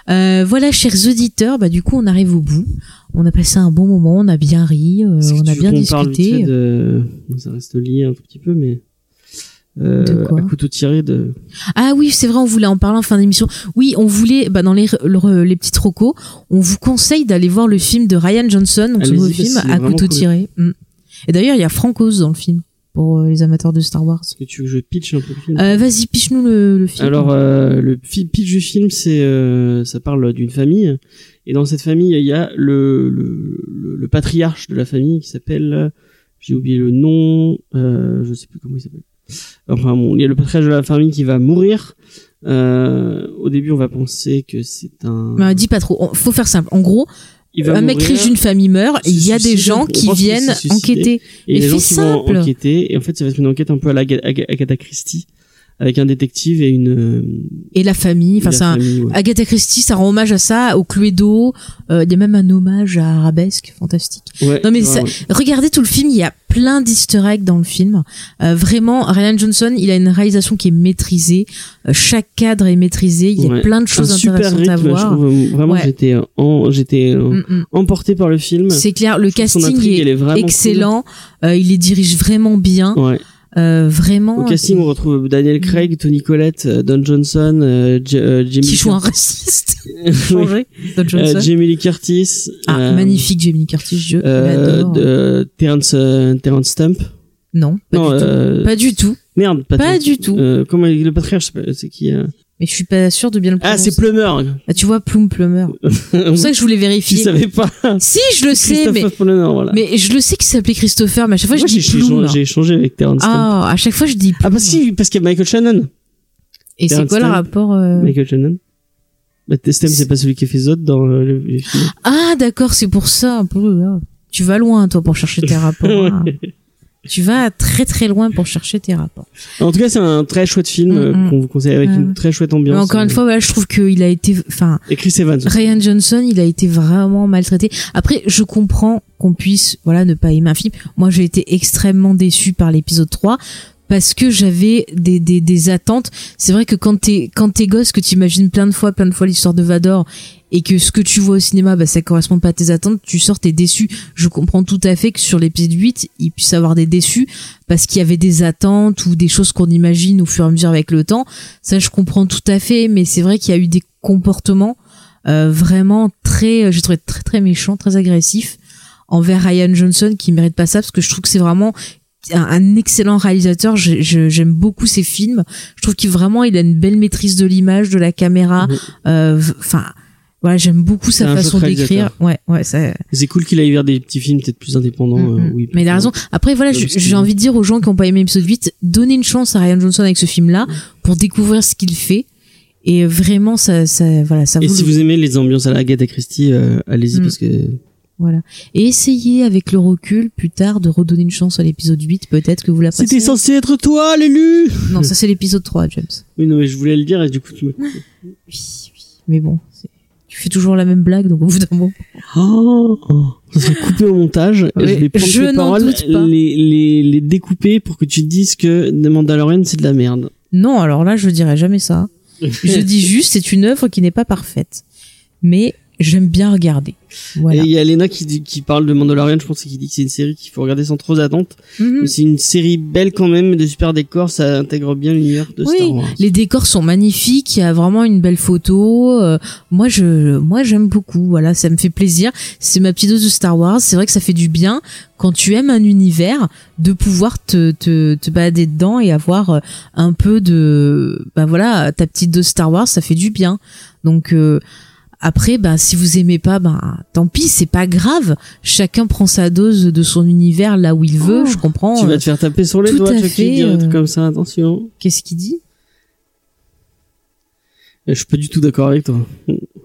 Euh, voilà, chers auditeurs, bah du coup on arrive au bout. On a passé un bon moment, on a bien ri, euh, on a bien discuté. de... Ça reste lié un petit peu, mais. Euh, De quoi à couteau tiré de. Ah oui, c'est vrai, on voulait en parler en fin d'émission. Oui, on voulait, bah, dans les, le- les petits trocos, on vous conseille d'aller voir le film de Ryan Johnson, donc ce Allez-y, nouveau film, à couteau cool. tiré. Mm. Et d'ailleurs, il y a Frank Oz dans le film. Pour euh, les amateurs de Star Wars. Est-ce que tu veux que je pitch un peu le film Euh, Vas-y, piche-nous le, le film. Alors, euh, le pitch du film, c'est, euh, ça parle d'une famille, et dans cette famille, il y a le, le, le, le patriarche de la famille qui s'appelle, j'ai oublié le nom, euh, je sais plus comment il s'appelle. Enfin bon, il y a le patriarche de la famille qui va mourir. Euh, au début, on va penser que c'est un. Bah, dis pas trop. Faut faire simple. En gros, il un mec riche d'une famille meurt et il y a des gens qui viennent enquêter. Et des gens qui vont enquêter, et en fait, ça va être une enquête un peu à la Aga- Aga- Agatha Christie, avec un détective et une. euh, Et la famille. Enfin, ouais. Agatha Christie, ça rend hommage à ça, au Cluedo. Euh, Il y a même un hommage à Arabesque, fantastique. Ouais, Non mais ça, regardez tout le film, il y a plein d'easter eggs dans le film. Euh, vraiment, Ryan Johnson, il a une réalisation qui est maîtrisée. Euh, chaque cadre est maîtrisé. Il y a Ouais. plein de choses intéressantes rythme, à je voir. trouve, euh, vraiment, j'étais en, j'étais euh, Mm, mm. emporté par le film. C'est clair, le Je casting intrigue, est, est excellent. Euh, il les dirige vraiment bien. cool. Ouais. Euh, vraiment. Au casting, on retrouve Daniel Craig, Tony Collette, euh, Don Johnson, euh, euh, Jamie qui joue un raciste. Changé. Don Johnson. euh, Jamie Lee Curtis, ah, euh, magnifique Jamie Curtis, je euh, l'adore. Terrence, euh, Terrence Stump. Non, pas non, du tout. euh, Pas du tout. merde, pas, du tout. Euh, comment le patriarche, c'est qui euh Mais je suis pas sûre de bien le Ah, prononcer. c'est Plummer. Ah, tu vois, Plume Plummer. C'est pour ça que je voulais tu vérifier. savais pas. Si, je le sais, mais, Plummer, voilà. mais je le sais qu'il s'appelait Christopher, mais à chaque fois Moi, je dis j'ai Plume. j'ai échangé avec Terrence. Ah, à chaque fois je dis Plume. Ah bah si, parce qu'il y a Michael Shannon. Et c'est quoi le rapport euh, Michael Shannon. Bah, Testem, c'est pas celui qui a fait Zod dans euh, le, les films. Ah, d'accord, c'est pour ça. Tu vas loin, toi, pour chercher tes rapports. hein. Tu vas très très loin pour chercher tes rapports. En tout cas, c'est un très chouette film Mm, mm. qu'on vous conseille avec une très chouette Mais ambiance. encore une fois, voilà, je trouve qu'il a été, enfin. Ryan Johnson, il a été vraiment maltraité. Après, je comprends qu'on puisse, voilà, ne pas aimer un film. Moi, j'ai été extrêmement déçu par l'épisode 3 parce que j'avais des, des, des attentes. C'est vrai que quand t'es, quand t'es gosse, que t'imagines plein de fois, plein de fois l'histoire de Vador et que ce que tu vois au cinéma, bah, ça correspond pas à tes attentes, tu sors, t'es déçu. Je comprends tout à fait que sur l'épisode 8, il puisse avoir des déçus parce qu'il y avait des attentes ou des choses qu'on imagine au fur et à mesure avec le temps. Ça, je comprends tout à fait, mais c'est vrai qu'il y a eu des comportements euh, vraiment très, euh, j'ai trouvé très très méchant, très agressif envers Ryan Johnson qui mérite pas ça parce que je trouve que c'est vraiment un, excellent réalisateur. J'aime beaucoup ses films. Je trouve qu'il vraiment il a une belle maîtrise de l'image, de la caméra. Euh, Enfin. Voilà, j'aime beaucoup sa façon d'écrire. Ouais, ouais, ça, C'est cool qu'il aille vers des petits films peut-être plus indépendants. Mm, euh, mm. oui, mais il a raison. Après, voilà, j'ai envie de dire aux gens qui n'ont pas aimé l'épisode 8, donnez une chance à Ryan Johnson avec ce film-là pour découvrir ce qu'il fait. Et vraiment, ça, ça, voilà, ça Et vaut si le vous aimez les ambiances à la Agatha Christie, euh, allez-y Mm. parce que Voilà. Et essayez avec le recul plus tard de redonner une chance à l'épisode 8, peut-être que vous l'apprécierez. c'était censé être toi l'élu. Non, ça c'est l'épisode 3, James. Oui, non, mais je voulais le dire et du coup tu me. Oui, oui. Mais bon, tu fais toujours la même blague, donc au bout d'un moment. Oh, ça serait coupé au montage. Oui, je vais prendre je n'en paroles, les, les, les découper pour que tu dises que The Mandalorian c'est de la merde. Non, alors là, je dirais jamais ça. Je dis juste, c'est une œuvre qui n'est pas parfaite. Mais j'aime bien regarder. Voilà. Et il y a Lena qui, dit- qui parle de Mandalorian, je pense, et qui dit que c'est une série qu'il faut regarder sans trop d'attente. Mhm. Mais C'est une série belle quand même, de super décors, ça intègre bien l'univers de Oui, Star Wars. les décors sont magnifiques, il y a vraiment une belle photo. euh, moi, je, moi, j'aime beaucoup. Voilà, ça me fait plaisir. C'est ma petite dose de Star Wars. C'est vrai que ça fait du bien quand tu aimes un univers de pouvoir te, te, te balader dedans et avoir euh, un peu de, bah voilà, ta petite dose Star Wars, ça fait du bien. Donc euh, après, bah si vous aimez pas, bah tant pis, c'est pas grave. Chacun prend sa dose de son univers là où il veut. Oh, je comprends. Tu vas euh, te faire taper sur les tout doigts, Chucky, fait, dire un truc euh, comme ça, attention. Qu'est-ce qu'il dit? Je suis pas du tout d'accord avec toi.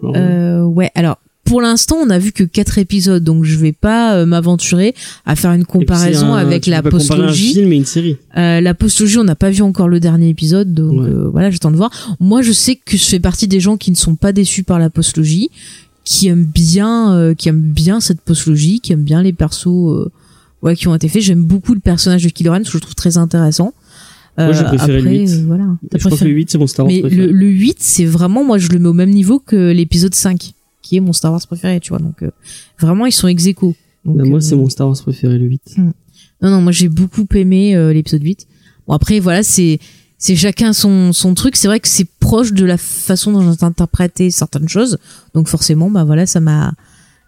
Euh, ouais, alors pour l'instant, on a vu que quatre épisodes, donc je vais pas euh, m'aventurer à faire une comparaison un- avec la postologie. film et une série. Euh, la postologie, on n'a pas vu encore le dernier épisode, donc Ouais. euh, voilà, j'attends de voir. Moi, je sais que je fais partie des gens qui ne sont pas déçus par la postologie, qui aiment bien, euh, qui aiment bien cette postologie, qui aiment bien les persos, euh, ouais, qui ont été faits. J'aime beaucoup le personnage de Kylo Ren, parce que je le trouve très intéressant. Moi, j'ai préféré le après, 8. euh, voilà. T'as Je crois que préféré- le 8 c'est mon Star Wars mais préféré. le, le 8, c'est vraiment, moi, je le mets au même niveau que l'épisode 5, qui est mon Star Wars préféré, tu vois. Donc, euh, vraiment, ils sont ex aequo. Donc, Bah, moi euh, c'est mon Star Wars préféré le 8. Non, non, moi, j'ai beaucoup aimé euh, l'épisode 8. Bon, après, voilà, c'est c'est chacun son, son truc. C'est vrai que c'est proche de la façon dont j'ai interprété certaines choses. Donc, forcément, bah voilà, ça m'a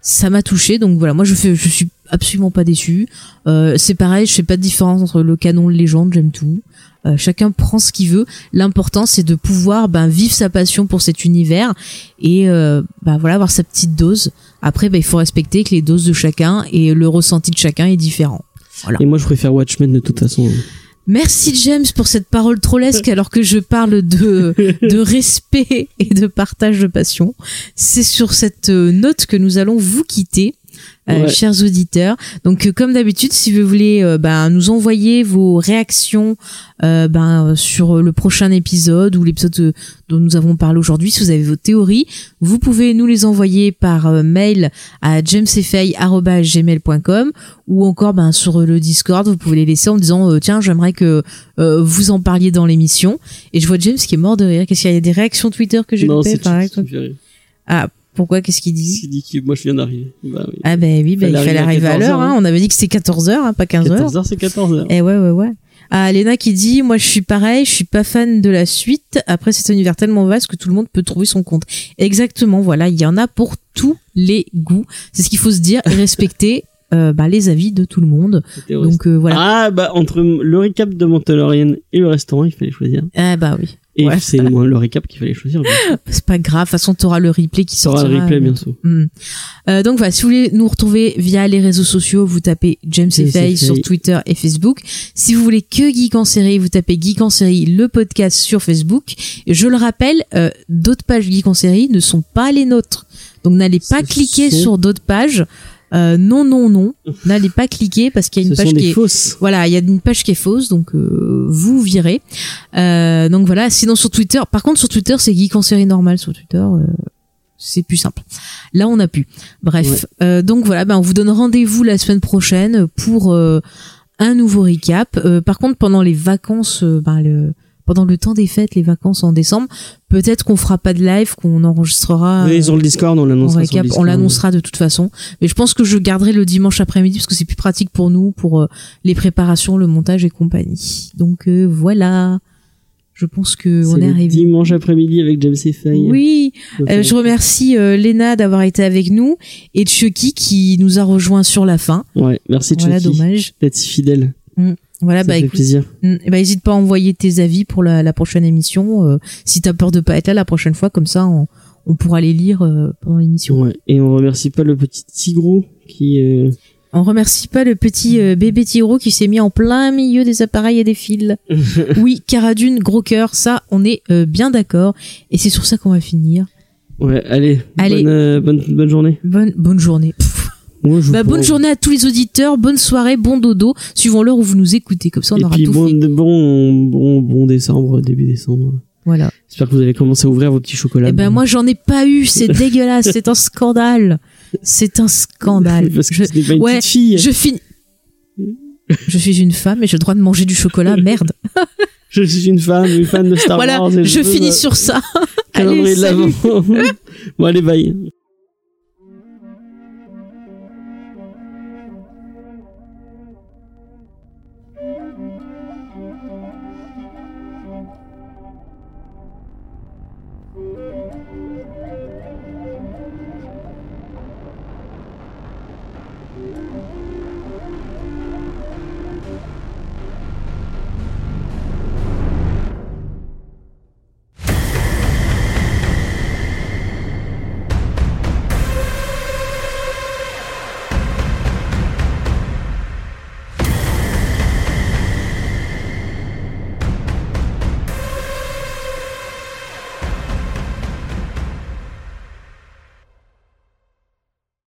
ça m'a touché. Donc, voilà, moi, je fais, je suis absolument pas déçu. Euh, c'est pareil, je fais pas de différence entre le canon et le légende, j'aime tout. Euh, chacun prend ce qu'il veut. L'important, c'est de pouvoir ben, vivre sa passion pour cet univers et euh, ben, voilà avoir sa petite dose. Après, ben, il faut respecter que les doses de chacun et le ressenti de chacun est différent. Voilà. Et moi, je préfère Watchmen de toute façon. Merci James pour cette parole trollesque alors que je parle de, de respect et de partage de passion. C'est sur cette euh, note que nous allons vous quitter. Euh, Ouais. chers auditeurs. Donc euh, comme d'habitude, si vous voulez euh, ben, nous envoyer vos réactions euh, ben, sur le prochain épisode ou l'épisode dont nous avons parlé aujourd'hui, si vous avez vos théories, vous pouvez nous les envoyer par mail à jamesfay@gmail.com ou encore ben, sur le Discord, vous pouvez les laisser en disant tiens j'aimerais que vous en parliez dans l'émission. Et je vois James qui est mort de rire. Qu'est-ce qu'il y a? Des réactions Twitter que j'ai non, loupées c'est par exemple. Ah pourquoi Qu'est-ce qu'il dit Il dit que moi, je viens d'arriver. Bah oui. Ah ben oui, ben, il Fallait arriver à arriver à 14 l'heure. Hein. hein. On avait dit que c'était 14 heures, hein, pas 15 heures. 14h, c'est 14h. Eh ouais, ouais, ouais. Ah, Léna qui dit, moi je suis pareil, je suis pas fan de la suite. Après, c'est un univers tellement vaste que tout le monde peut trouver son compte. Exactement, voilà, il y en a pour tous les goûts. C'est ce qu'il faut se dire et respecter euh, bah, les avis de tout le monde. Donc euh, voilà. Ah, bah, entre le récap de Mandalorian et le restaurant, il fallait choisir. Ah bah oui, Et Ouais. c'est le, le récap qu'il fallait choisir. c'est pas grave. De toute façon, t'auras le replay qui sortira. le replay, bien euh, sûr. Hmm. Euh, donc voilà, si vous voulez nous retrouver via les réseaux sociaux, vous tapez James et sur Twitter et Facebook. Si vous voulez que Geek en série, vous tapez Geek en série, le podcast sur Facebook. Et je le rappelle, euh, d'autres pages Geek en série ne sont pas les nôtres. Donc n'allez pas cliquer sur d'autres pages. Euh, non, non, non. N'allez pas cliquer parce qu'il y a Ce une page qui est fausses. voilà, il y a une page qui est fausse, donc euh, vous virez. Euh, donc voilà. Sinon sur Twitter, par contre sur Twitter c'est geek en série normale sur Twitter. euh, c'est plus simple. Là on a pu. Bref. Euh, donc voilà, ben on vous donne rendez-vous la semaine prochaine pour euh, un nouveau recap. Euh, par contre pendant les vacances, ben, le pendant le temps des fêtes, les vacances en décembre, peut-être qu'on fera pas de live, qu'on enregistrera. Oui, euh, sur le Discord, on l'annoncera. sur le récap, on l'annoncera de toute façon. Mais je pense que je garderai le dimanche après-midi parce que c'est plus pratique pour nous, pour euh, les préparations, le montage et compagnie. Donc euh, voilà. Je pense que C'est on est arrivé. dimanche après-midi avec James et Faye. Oui, euh, je remercie euh, Léna d'avoir été avec nous et Chucky qui nous a rejoint sur la fin. Ouais, merci Voilà, Chucky dommage. d'être si fidèle. Voilà, Ça bah fait écoute, plaisir. ben, hésite pas à envoyer tes avis pour la, la prochaine émission. euh, si t'as peur de pas être là la prochaine fois, comme ça on, on pourra les lire euh, pendant l'émission. Ouais. Et on remercie pas le petit Tigro qui. euh, On remercie pas le petit euh, bébé Tiro qui s'est mis en plein milieu des appareils et des fils. oui, Caradune, gros cœur, ça, on est euh, bien d'accord. Et c'est sur ça qu'on va finir. Ouais, allez. Allez. Bonne, bonne, bonne journée. Bonne, bonne journée. Pff. Ouais, Bah, bonne journée à tous les auditeurs, bonne soirée, bon dodo, suivant l'heure où vous nous écoutez. Comme ça, on Et aura puis tout bon, fait. bon, bon, bon décembre, début décembre. Voilà. J'espère que vous avez commencé à ouvrir vos petits chocolats. Eh ben, moi, j'en ai pas eu. C'est dégueulasse. C'est un scandale. C'est un scandale. Parce que Je, ce pas une ouais, fille. je finis. Je suis une femme et j'ai le droit de manger du chocolat. Merde. Je suis une femme, une fan de Star voilà. Wars. et Je finis sur ça. calendrier Allez, de salut. l'avant. bon, allez, bye.